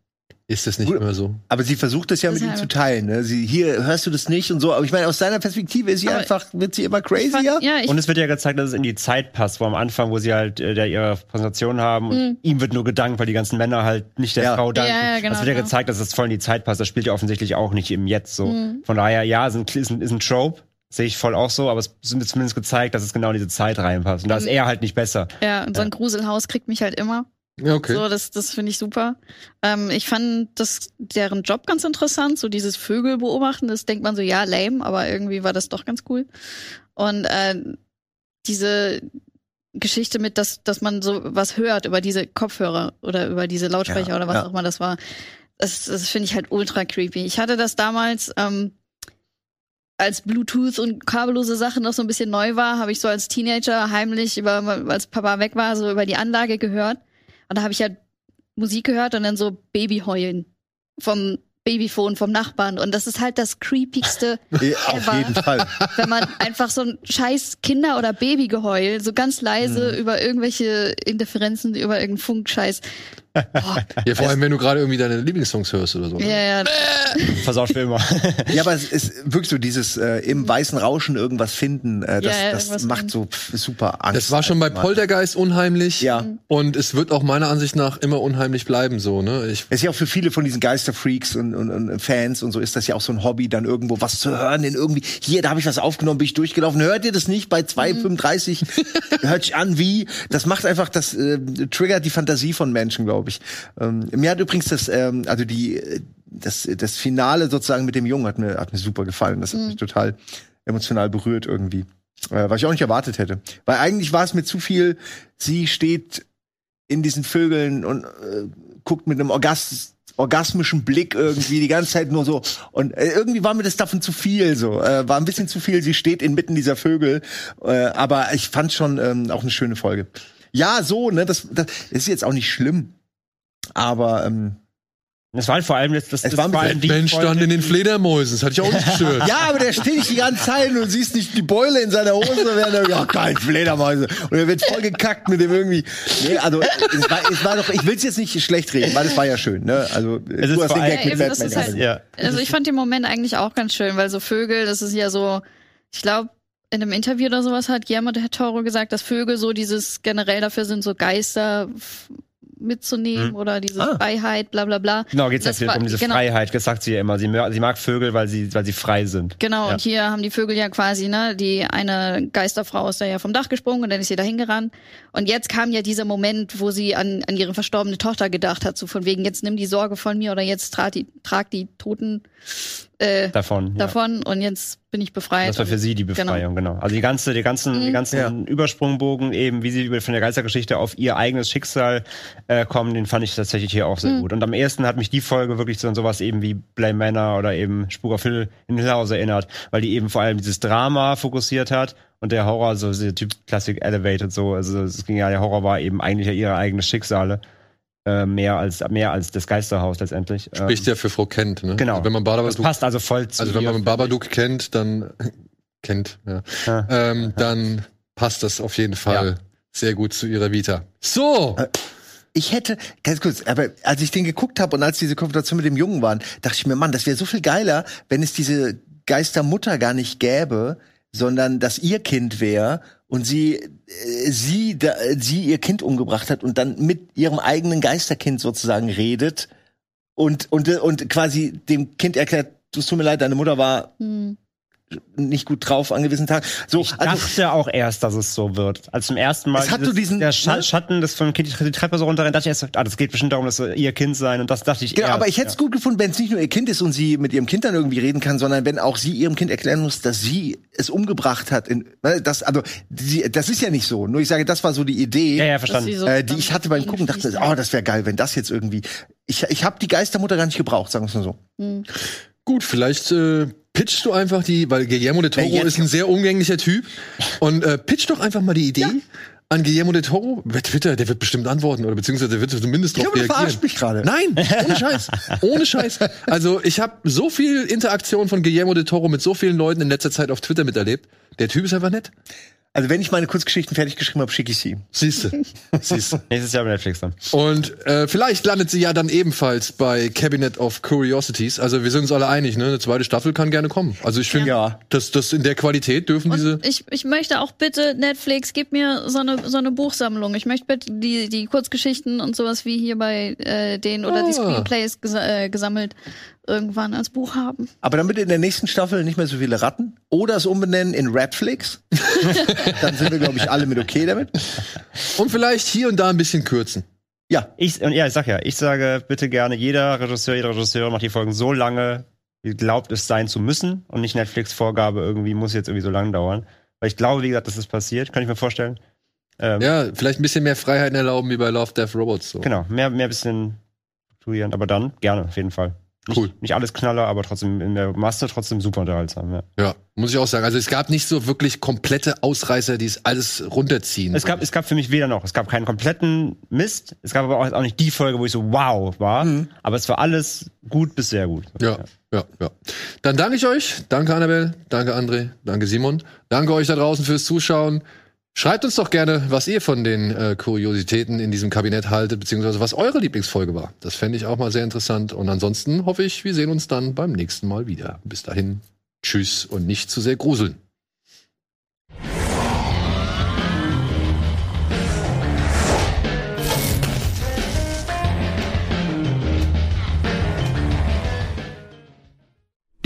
Ist das nicht Gut. immer so? Aber sie versucht das ja Das mit ist ihm ja- zu teilen. Ne? Sie, hier hörst du das nicht und so. Aber ich meine, aus seiner Perspektive ist sie Aber einfach, wird sie immer ich fand, crazier. ja, ich Und es wird ja gezeigt, dass es in die Zeit passt, wo am Anfang, wo sie halt äh, der ihre Präsentation haben und Mhm. ihm wird nur gedankt, weil die ganzen Männer halt nicht der Ja. Frau danken. Ja, ja, genau, das wird ja genau. gezeigt, dass es voll in die Zeit passt. Das spielt ja offensichtlich auch nicht im Jetzt so. Mhm. Von daher, ja, ist ein, ist ein, ist ein Trope. Sehe ich voll auch so, aber es wird zumindest gezeigt, dass es genau in diese Zeit reinpasst. Und da ist er halt nicht besser. Ja, und so ein Gruselhaus kriegt mich halt immer. Ja, okay. So, das, das finde ich super. Ähm, ich fand das, deren Job ganz interessant, so dieses Vögel beobachten, das denkt man so, ja, lame, aber irgendwie war das doch ganz cool. Und äh, diese Geschichte mit, dass, dass man so was hört über diese Kopfhörer oder über diese Lautsprecher Ja, oder was ja. auch immer das war, das, das finde ich halt ultra creepy. Ich hatte das damals, ähm, als Bluetooth und kabellose Sachen noch so ein bisschen neu war, habe ich so als Teenager heimlich über, als Papa weg war, so über die Anlage gehört. Und da habe ich halt Musik gehört und dann so Babyheulen vom Babyphone vom Nachbarn. Und das ist halt das creepigste, *laughs* Ja, auf Ever. jeden Fall. wenn man einfach so ein scheiß Kinder- oder Babygeheul so ganz leise Mhm. über irgendwelche Interferenzen, über irgendeinen Funkscheiß. Ja, vor allem, wenn du gerade irgendwie deine Lieblingssongs hörst oder so. ne? ja, ja, Versauscht für immer. Ja, aber es ist wirklich so dieses äh, im weißen Rauschen irgendwas finden, äh, das, Ja, ja, das macht so super Angst. Das war schon bei. Poltergeist unheimlich. Ja. Und es wird auch meiner Ansicht nach immer unheimlich bleiben, so, ne? Ich, Es ist ja auch für viele von diesen Geisterfreaks und, und, und Fans und so ist das ja auch so ein Hobby, dann irgendwo was zu hören, in irgendwie, hier, da habe ich was aufgenommen, bin ich durchgelaufen. Hört ihr das nicht bei 2,35? *laughs* Hört sich an wie. Das macht einfach, das äh, triggert die Fantasie von Menschen, glaube ich. Ähm, mir hat übrigens das, ähm, also die, das, das Finale sozusagen mit dem Jungen hat mir, hat mir super gefallen. Das hat mich total emotional berührt irgendwie. Äh, was ich auch nicht erwartet hätte. Weil eigentlich war es mir zu viel, sie steht in diesen Vögeln und äh, guckt mit einem Orgas orgasmischen Blick irgendwie die ganze Zeit nur so und äh, irgendwie war mir das davon zu viel so äh, war ein bisschen zu viel sie steht inmitten dieser Vögel äh, aber ich fand schon ähm, auch eine schöne Folge ja so ne das, das ist jetzt auch nicht schlimm aber ähm, Das war halt vor allem jetzt das, Es das war ein vor allem die Batman stand in den Fledermäusen. Das hatte ich auch nicht gestört. *laughs* Ja, aber der steht nicht die ganze Zeit und du siehst nicht die Beule in seiner Hose, während er, ja, geil, Fledermäuse. Und er wird voll gekackt mit dem irgendwie. Nee, also, es war, es war doch, ich will es jetzt nicht schlecht reden, weil es war ja schön, ne? Also, Es ist du hast den Gag mit Ja, eben, das Batman. halt-. Ja. Also ich fand den Moment eigentlich auch ganz schön, weil so Vögel, das ist ja so, ich glaube, in einem Interview oder sowas hat Guillermo del Toro gesagt, dass Vögel so dieses generell dafür sind, so Geister mitzunehmen Mhm. oder diese Ah. Freiheit, bla bla bla. Genau, geht's ja Das viel war- um diese genau. Freiheit. Das sagt sie ja immer. Sie, sie mag Vögel, weil sie, weil sie frei sind. Genau, Ja. und hier haben die Vögel ja quasi, ne, die eine Geisterfrau ist da ja vom Dach gesprungen und dann ist sie da hingerannt. Und jetzt kam ja dieser Moment, wo sie an, an ihre verstorbene Tochter gedacht hat, so von wegen, jetzt nimm die Sorge von mir oder jetzt trag die, trag die Toten äh, Davon. Ja. davon und jetzt bin ich befreit. Das war für sie die Befreiung, genau. Also die ganze, die ganzen, die ganzen Ja. Übersprungbogen eben, wie sie über von der Geistergeschichte auf ihr eigenes Schicksal äh, kommen, den fand ich tatsächlich hier auch sehr gut. Und am ehesten hat mich die Folge wirklich so an sowas eben wie Blame Manor oder eben Spuk auf Hill in Hill House erinnert, weil die eben vor allem dieses Drama fokussiert hat und der Horror so der Typ Classic Elevated so, also es ging ja der Horror war eben eigentlich ja ihre eigenen Schicksale äh, mehr als mehr als das Geisterhaus letztendlich. Spricht ja für Frau Kent, ne? Genau. Wenn man das passt also voll zu also wenn man Babadook kennt, dann *laughs* kennt, ja. Ja. Ähm, dann passt das auf jeden Fall sehr gut zu ihrer Vita. So, Ich hätte, ganz kurz, aber als ich den geguckt habe und als diese Konfrontation mit dem Jungen waren, dachte ich mir, Mann, das wäre so viel geiler, wenn es diese Geistermutter gar nicht gäbe, sondern dass ihr Kind wäre und sie äh, sie da, sie ihr Kind umgebracht hat und dann mit ihrem eigenen Geisterkind sozusagen redet und und und quasi dem Kind erklärt, es tut mir leid, deine Mutter war Hm. Nicht gut drauf an gewissen Tagen. So, Ich also, dachte auch erst, dass es so wird. Als zum ersten Mal Es hat so diesen- der Scha ne? Schatten, das vom Kind die Treppe so runterrennt, dachte ich erst, ah, das geht bestimmt darum, dass soll ihr Kind sein. Und das dachte ich Genau, erst. aber ich hätte es gut gefunden, wenn es nicht nur ihr Kind ist und sie mit ihrem Kind dann irgendwie reden kann, sondern wenn auch sie ihrem Kind erklären muss, dass sie es umgebracht hat. In, ne, das, also, sie, das ist ja nicht so. Nur ich sage, das war so die Idee, Ja, ja, verstanden. sie so äh, die ich hatte beim Gucken. Dachte, oh, das wäre geil, wenn das jetzt irgendwie. Ich, ich habe die Geistermutter gar nicht gebraucht, sagen wir es mal so. gut, vielleicht äh, pitchst du einfach die, weil Guillermo del Toro Ja, jetzt- ist ein sehr umgänglicher Typ und äh, pitch doch einfach mal die Idee an Guillermo del Toro bei Twitter, der wird bestimmt antworten oder beziehungsweise der wird zumindest Ich drauf glaube, du reagieren. verarscht mich gerade. Nein, ohne Scheiß. Ohne Scheiß. Also, ich habe so viel Interaktion von Guillermo del Toro mit so vielen Leuten in letzter Zeit auf Twitter miterlebt. Der Typ ist einfach nett. Also wenn ich meine Kurzgeschichten fertig geschrieben habe, schicke ich sie. Siehste. *laughs* Siehste. Nächstes Jahr bei Netflix dann. Und äh, vielleicht landet sie ja dann ebenfalls bei Cabinet of Curiosities. Also wir sind uns alle einig, ne? Eine zweite Staffel kann gerne kommen. Also ich finde, Ja. dass das in der Qualität dürfen diese. Und ich, ich möchte auch bitte, Netflix, gib mir so eine, so eine Buchsammlung. Ich möchte bitte die, die Kurzgeschichten und sowas wie hier bei äh, den oder die Ah. Screenplays ges äh, gesammelt irgendwann als Buch haben. Aber bitte in der nächsten Staffel nicht mehr so viele Ratten. Oder es umbenennen in Rapflix. *laughs* dann sind wir, glaube ich, alle mit okay damit. Und vielleicht hier und da ein bisschen kürzen. Ja, Ich, und ja, ich sag ja, ich sage bitte gerne, jeder Regisseur, jede Regisseur macht die Folgen so lange, wie glaubt es sein zu müssen und nicht Netflix Vorgabe irgendwie muss jetzt irgendwie so lang dauern. Weil ich glaube, wie gesagt, dass das passiert, kann ich mir vorstellen. Ähm, Ja, vielleicht ein bisschen mehr Freiheiten erlauben wie bei Love, Death, Robots. So. Genau, mehr, mehr bisschen aber dann gerne, auf jeden Fall. Nicht, Cool. Nicht alles Knaller, aber trotzdem in der Masse trotzdem super unterhaltsam, ja. Ja, muss ich auch sagen. Also es gab nicht so wirklich komplette Ausreißer, die es alles runterziehen. Es gab, es gab für mich weder noch. Es gab keinen kompletten Mist. Es gab aber auch, auch nicht die Folge, wo ich so wow war. Aber es war alles gut bis sehr gut. Ja, ja, ja. Dann danke ich euch. Danke, Annabelle. Danke, André. Danke, Simon. Danke euch da draußen fürs Zuschauen. Schreibt uns doch gerne, was ihr von den äh, Kuriositäten in diesem Kabinett haltet, beziehungsweise was eure Lieblingsfolge war. Das fände ich auch mal sehr interessant. Und ansonsten hoffe ich, wir sehen uns dann beim nächsten Mal wieder. Bis dahin, tschüss und nicht zu sehr gruseln.